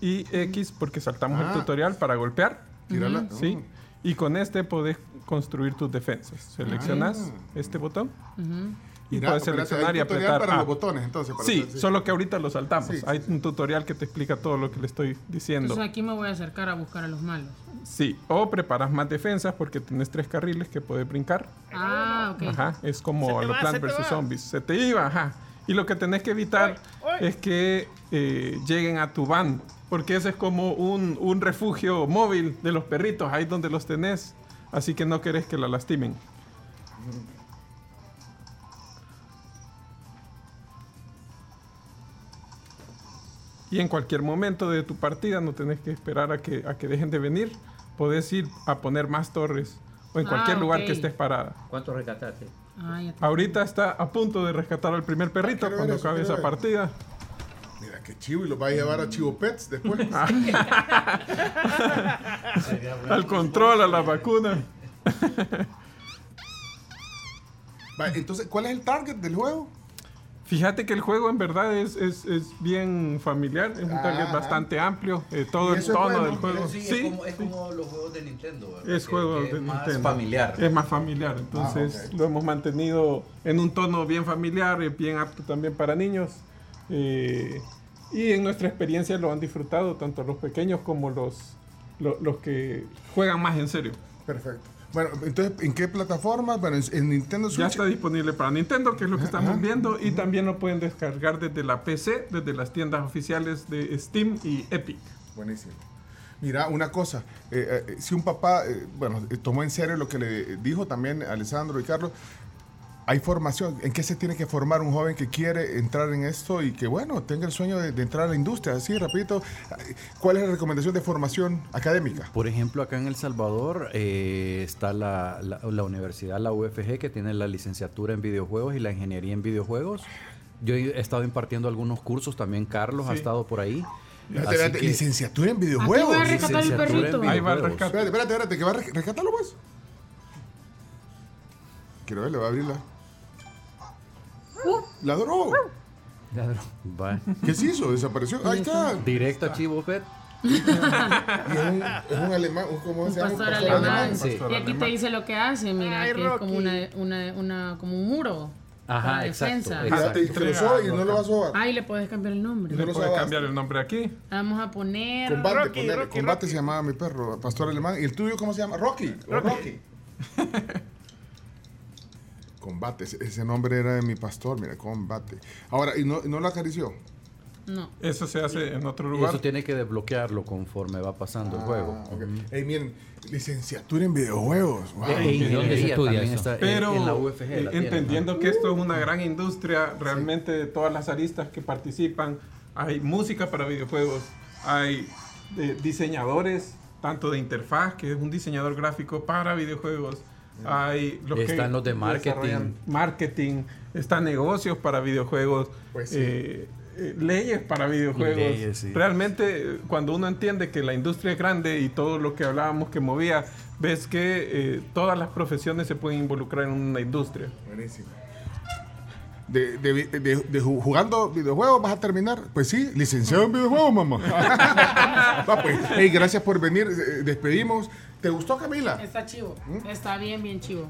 Y X porque saltamos Ah. el tutorial para golpear. Tírala. Sí. Y con este podés construir tus defensas. Seleccionas Ah. este botón y Mira, puedes seleccionar hay y apretar para A. los botones, entonces. para Sí, hacer- solo que ahorita lo saltamos. Sí, sí, Hay sí. un tutorial que te explica todo lo que le estoy diciendo. Entonces aquí me voy a acercar a buscar a los malos. Sí, o preparas más defensas porque tenés tres carriles que puedes brincar. Ah, ok. Ajá, es como los Plants vs. Zombies. Se te iba, ajá. Y lo que tenés que evitar es que eh, lleguen a tu van. Porque ese es como un, un refugio móvil de los perritos, ahí donde los tenés. Así que no querés que la lastimen. Y en cualquier momento de tu partida no tenés que esperar a que, a que dejen de venir. Podés ir a poner más torres o en Ah, cualquier lugar que estés parada. ¿Cuánto rescataste? Ah, Ahorita está a punto de rescatar al primer perrito cuando acabe esa ver. partida. Qué chivo y lo va a llevar a Chivo Pets después. Ah. Al control, a la vacuna. Va, entonces, ¿cuál es el target del juego? Fíjate que el juego en verdad es, es, es bien familiar, es un Ah, target ajá. bastante amplio, eh, todo el tono bueno, del juego. Sí, Sí, es, como, es como los juegos de Nintendo. ¿verdad? es juego de es más Nintendo. familiar. Es más familiar, entonces Ah, lo hemos mantenido en un tono bien familiar, eh, bien apto también para niños. eh, y en nuestra experiencia lo han disfrutado tanto los pequeños como los, lo- los que juegan más en serio. Perfecto. Bueno, entonces, ¿en qué plataformas? Bueno, en, en Nintendo Ya Switch. está disponible para Nintendo, que es lo que estamos Ajá. viendo, y también lo pueden descargar desde la PC, desde las tiendas oficiales de Steam y Epic. Buenísimo. Mira, una cosa, eh, eh, si un papá, eh, bueno, tomó en serio lo que le dijo también Alessandro y Carlos, hay formación, ¿en qué se tiene que formar un joven que quiere entrar en esto y que, bueno, tenga el sueño de, de entrar a la industria? Así, rapidito, ¿cuál es la recomendación de formación académica? Por ejemplo, acá en El Salvador eh, está la, la- la universidad, la UFG, que tiene la licenciatura en videojuegos y la ingeniería en videojuegos. Yo he estado impartiendo algunos cursos, también Carlos ha estado por ahí. Espérate, que- licenciatura en Aquí videojuegos. voy a rescatar el perrito. Ahí va videojuegos. rescate. Espérate, espérate, espérate, que va a re- rescatarlo, pues. Quiero ver, le va a abrir la. ¡Ladró! Va. ¿Qué se hizo? ¿Desapareció? Ahí está. Directo a Chivo Pet. Y es un, es un alemán, un- ¿cómo Un se llama? pastor pastor alemán. Sí. Y aquí te dice lo que hace, mira, Ay, que es como Rocky. una, una, una, como un muro. Ajá, exacto, defensa. exacto. Y te lo y no lo vas a sobar. Ah, y le puedes cambiar el nombre. No Le lo puede sabas. cambiar el nombre aquí. Vamos a poner. Combate, Rocky, ponele, Rocky, combate Rocky. se llamaba mi perro, pastor alemán. ¿Y el tuyo cómo se llama? Rocky. Rocky. combate, ese, nombre era de mi pastor, mira, combate. Ahora, ¿y no, no lo acarició? No. Eso se hace en otro Y lugar. eso tiene que desbloquearlo conforme va pasando el juego. Ah, ok. Ey, miren, licenciatura en videojuegos. Wow. ¿Y dónde se estudia está Pero en la UFG. la tiene, entendiendo que esto es una gran industria, realmente de todas las aristas que participan, hay música para videojuegos, hay eh, diseñadores, tanto de interfaz, que es un diseñador gráfico para videojuegos, hay los que Están los de marketing. marketing, están negocios para videojuegos, Pues sí. eh, eh, leyes para videojuegos. Leyes, sí. Realmente, cuando uno entiende que la industria es grande y todo lo que hablábamos que movía, ves que eh, todas las profesiones se pueden involucrar en una industria. Buenísimo. De, de, de- de ju- jugando videojuegos vas a terminar. Pues sí, licenciado en videojuegos, mamá. Va, pues. Hey, gracias por venir. eh, Despedimos. ¿Te gustó, Camila? Está chivo. ¿Mm? Está bien, bien chivo.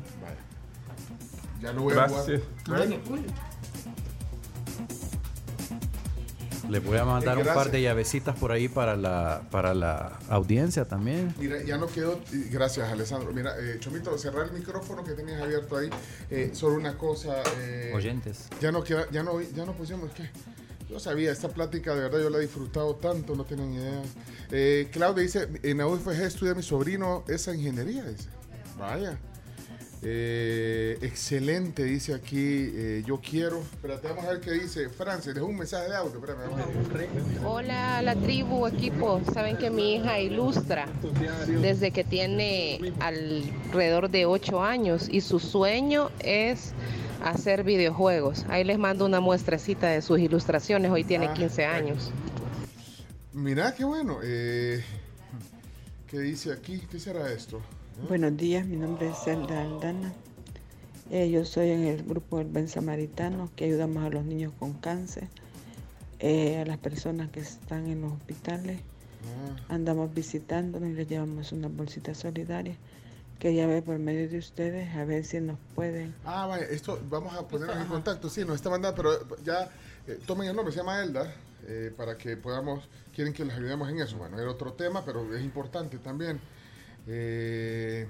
Ya lo voy a Gracias. jugar. Bueno, Les voy a mandar un par de llavecitas por ahí para la, para la audiencia también. Mira, ya no quedó. Gracias, Alessandro. Mira, eh, Chomito, cerrar el micrófono que tenías abierto ahí. Eh, solo una cosa. eh, Oyentes. Ya no queda, ya no, ya no pusimos que. Yo sabía, esta plática de verdad yo la he disfrutado tanto, no tienen idea. Eh, Claudia dice, en la UFG estudia mi sobrino esa ingeniería, dice. Vaya. Eh, excelente, dice aquí, eh, yo quiero. Espérate, vamos a ver qué dice. Francis, dejó un mensaje de audio. Vamos a ver. Hola la tribu, equipo. Saben que mi hija ilustra desde que tiene alrededor de 8 años y su sueño es hacer videojuegos. Ahí les mando una muestrecita de sus ilustraciones. Hoy tiene Ah, 15 años. Mira, qué bueno. Eh, ¿Qué dice aquí? ¿Qué será esto? Buenos días, mi nombre es Zelda Aldana. Eh, yo soy en el grupo del Ben Samaritano que ayudamos a los niños con cáncer, eh, a las personas que están en los hospitales. Ah, Andamos visitándonos y les llevamos una bolsita solidaria. Quería ver por medio de ustedes a ver si nos pueden. Ah, vaya, esto vamos a ponernos en contacto. Sí, nos está mandando, pero ya eh, tomen el nombre, se llama Elda, eh, para que podamos, quieren que les ayudemos en eso. Bueno, era otro tema, pero es importante también. Eh,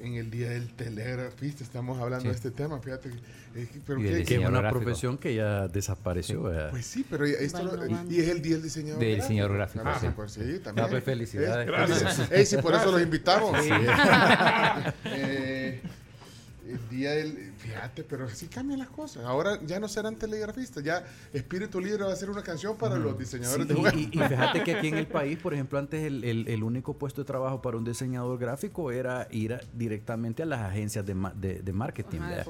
en el día del telegrafista estamos hablando Sí. de este tema, fíjate. eh, pero del Que es una gráfico. profesión que ya desapareció. ¿verdad? pues sí, pero esto lo- y es el día del diseñador Del diseñador gráfico, Ah, sí. pues sí, también. Ah, pues felicidades. Eh, Gracias. Ey, sí, por eso los invitamos. Eh, el día del. Fíjate, pero así cambian las cosas. Ahora ya no serán telegrafistas, ya Espíritu Libre va a hacer una canción para los diseñadores Sí, de web. y, y fíjate que aquí en el país, por ejemplo, antes el, el- el único puesto de trabajo para un diseñador gráfico era ir a- directamente a las agencias de, ma- de- de marketing, Ajá,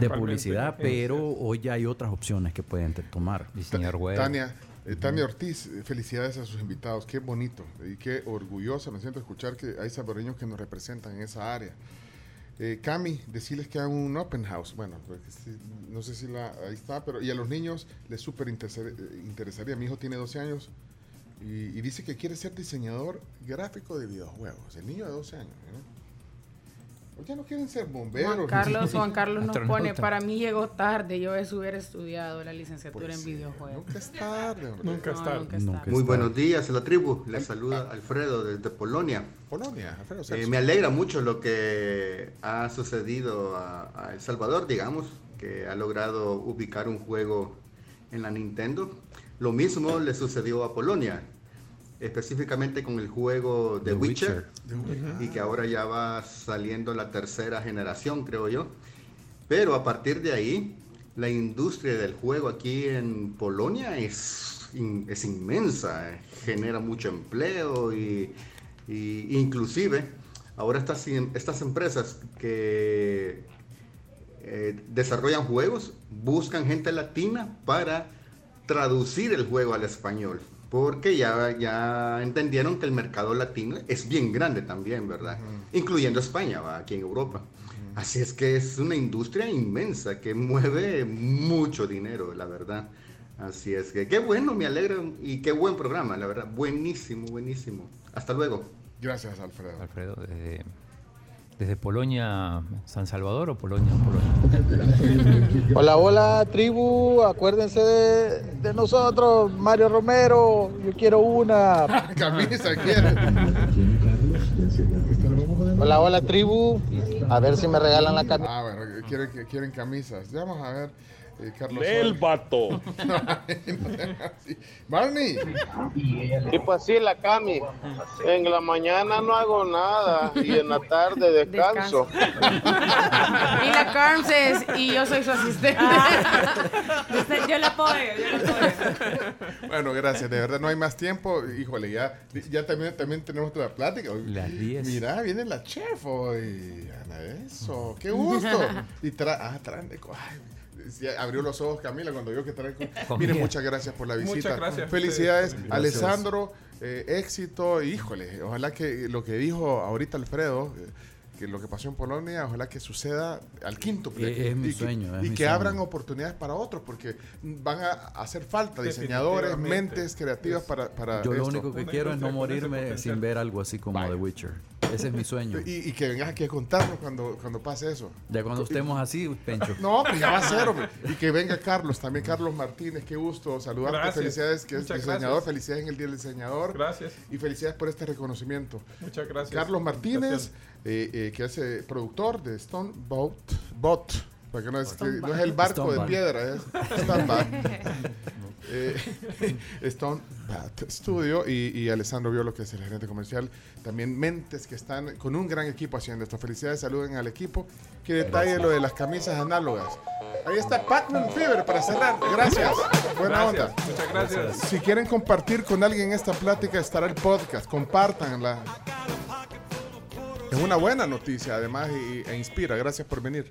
de publicidad. de pero hoy ya hay otras opciones que pueden tomar. Diseñador web. Tania, eh, Tania Ortiz, eh, felicidades a sus invitados. Qué bonito y qué orgullosa me siento escuchar que hay salvadoreños que nos representan en esa área. Eh, Cami, decirles que hagan un open house. Bueno, pues, no sé si la, ahí está, pero y a los niños les súper eh, interesaría. Mi hijo tiene 12 años y, dice que quiere ser diseñador gráfico de videojuegos. El niño de 12 años. ¿no? ¿Por qué no quieren ser bomberos? Juan Carlos, Juan Carlos nos Astronauta. pone, para mí llegó tarde, yo eso hubiera estudiado la licenciatura Pues en sí, videojuegos. Nunca es tarde. hombre. Nunca No, es tarde. nunca es Nunca tarde. Muy buenos días a la tribu. Les saluda Alfredo desde Polonia. Polonia, Alfredo Eh, me alegra mucho lo que ha sucedido a, a El Salvador, digamos, que ha logrado ubicar un juego en la Nintendo. Lo mismo le sucedió a Polonia, específicamente con el juego The, The Witcher, Witcher. y que ahora ya va saliendo la tercera generación, creo yo. Pero a partir de ahí, la industria del juego aquí en Polonia es, in- es inmensa, eh, genera mucho empleo y, y inclusive ahora estas, em- estas empresas que eh, desarrollan juegos buscan gente latina para traducir el juego al español. Porque ya, ya entendieron que el mercado latino es bien grande también, ¿verdad? Incluyendo España, ¿va? aquí en Europa. Así es que es una industria inmensa que mueve mucho dinero, la verdad. Así es que qué bueno, me alegra y qué buen programa, la verdad. Buenísimo, buenísimo. Hasta luego. Gracias, Alfredo. Alfredo, desde, desde Polonia, San Salvador o Polonia, Polonia. Hola, hola, tribu. Acuérdense de, de nosotros, Mario Romero. Yo quiero una. Camisa, quiere. Hola, hola, tribu. A ver si me regalan la camisa. Ah, bueno, quieren, que- quieren camisas. Ya vamos a ver, eh, Carlos. El Sol. vato. Sí. Barney. Y pues sí, la Cami. En la mañana no hago nada y en la tarde descanso. Y la Carms es y yo soy su asistente. Usted- yo lo apoyo, yo lo apoyo. Bueno, gracias. De verdad no hay más tiempo. Híjole, ya, ya también, también tenemos otra plática. Las 10. Mira, viene la chef hoy. Ana, eso. Qué gusto. Y trae, ah, traen de co- ay, abrió los ojos Camila cuando vio que trae. co- Comida. Mire, muchas gracias por la Muchas visita. gracias. Felicidades, Gracias. Alessandro. eh, éxito. Híjole, ojalá que lo que dijo ahorita Alfredo. eh, que lo que pasó en Polonia, ojalá que suceda al quinto. Eh, es mi y que- sueño, es y mi que sueño. abran oportunidades para otros, porque van a hacer falta diseñadores, mentes creativas para, para Yo lo único que Una quiero es no morirme sin ver algo así como The Witcher. Ese es mi sueño. Y, y que vengas aquí a contarnos cuando, cuando pase eso. Ya cuando estemos así, Pencho. No, pero ya va a ser, hombre. Y que venga Carlos, también Carlos Martínez, qué gusto saludarte. Gracias. Felicidades, que es Muchas diseñador. gracias. Felicidades en el Día del Diseñador. Gracias. Y felicidades por este reconocimiento. Muchas gracias. Carlos Martínez, Gracias. Eh, eh, que es eh, productor de Stone Boat, Bot, porque no es, que no es el barco Stone de Bat. piedra, es Stone Bat. Eh, Stone Bat Studio y, y Alessandro Violo, que es el gerente comercial. También mentes que están con un gran equipo haciendo esto. Felicidades, saluden al equipo. Qué detalle lo de las camisas análogas. Ahí está Pac-Man Fever para cerrar. Gracias. Buena Gracias. onda. Muchas gracias. Si quieren compartir con alguien esta plática, estará el podcast. Compártanla. Es una buena noticia, además, y, e inspira. Gracias por venir.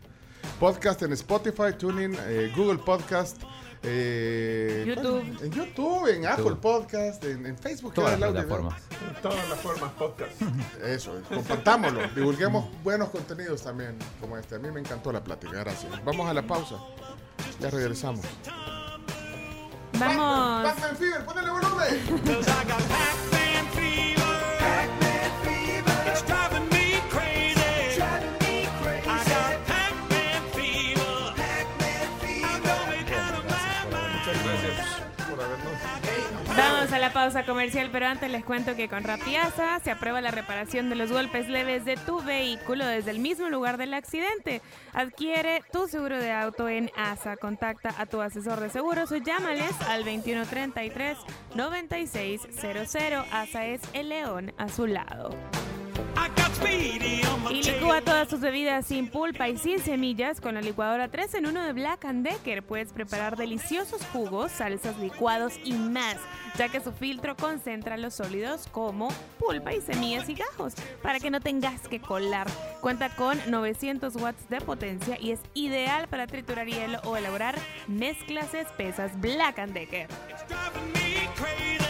Podcast en Spotify, TuneIn, eh, Google Podcast, eh, YouTube. En YouTube, en Apple Podcast, en, en Facebook. Todas las plataformas. En todas las formas podcast. Eso, compartámoslo. Divulguemos buenos contenidos también, como este. A mí me encantó la plática. Gracias. Vamos a la pausa. Ya regresamos. Vamos. Pac-Man Fever, ponele volumen. Vamos a la pausa comercial, pero antes les cuento que con Rapiasa se aprueba la reparación de los golpes leves de tu vehículo desde el mismo lugar del accidente. Adquiere tu seguro de auto en ASA. Contacta a tu asesor de seguros o llámales al 2133 9600. ASA es el león a su lado. I got Y licúa todas tus bebidas sin pulpa y sin semillas con la licuadora 3 en 1 de Black Decker. Puedes preparar deliciosos jugos, salsas, licuados y más, ya que su filtro concentra los sólidos como pulpa y semillas y gajos, para que no tengas que colar. Cuenta con 900 watts de potencia y es ideal para triturar hielo o elaborar mezclas espesas Black Decker. Driving me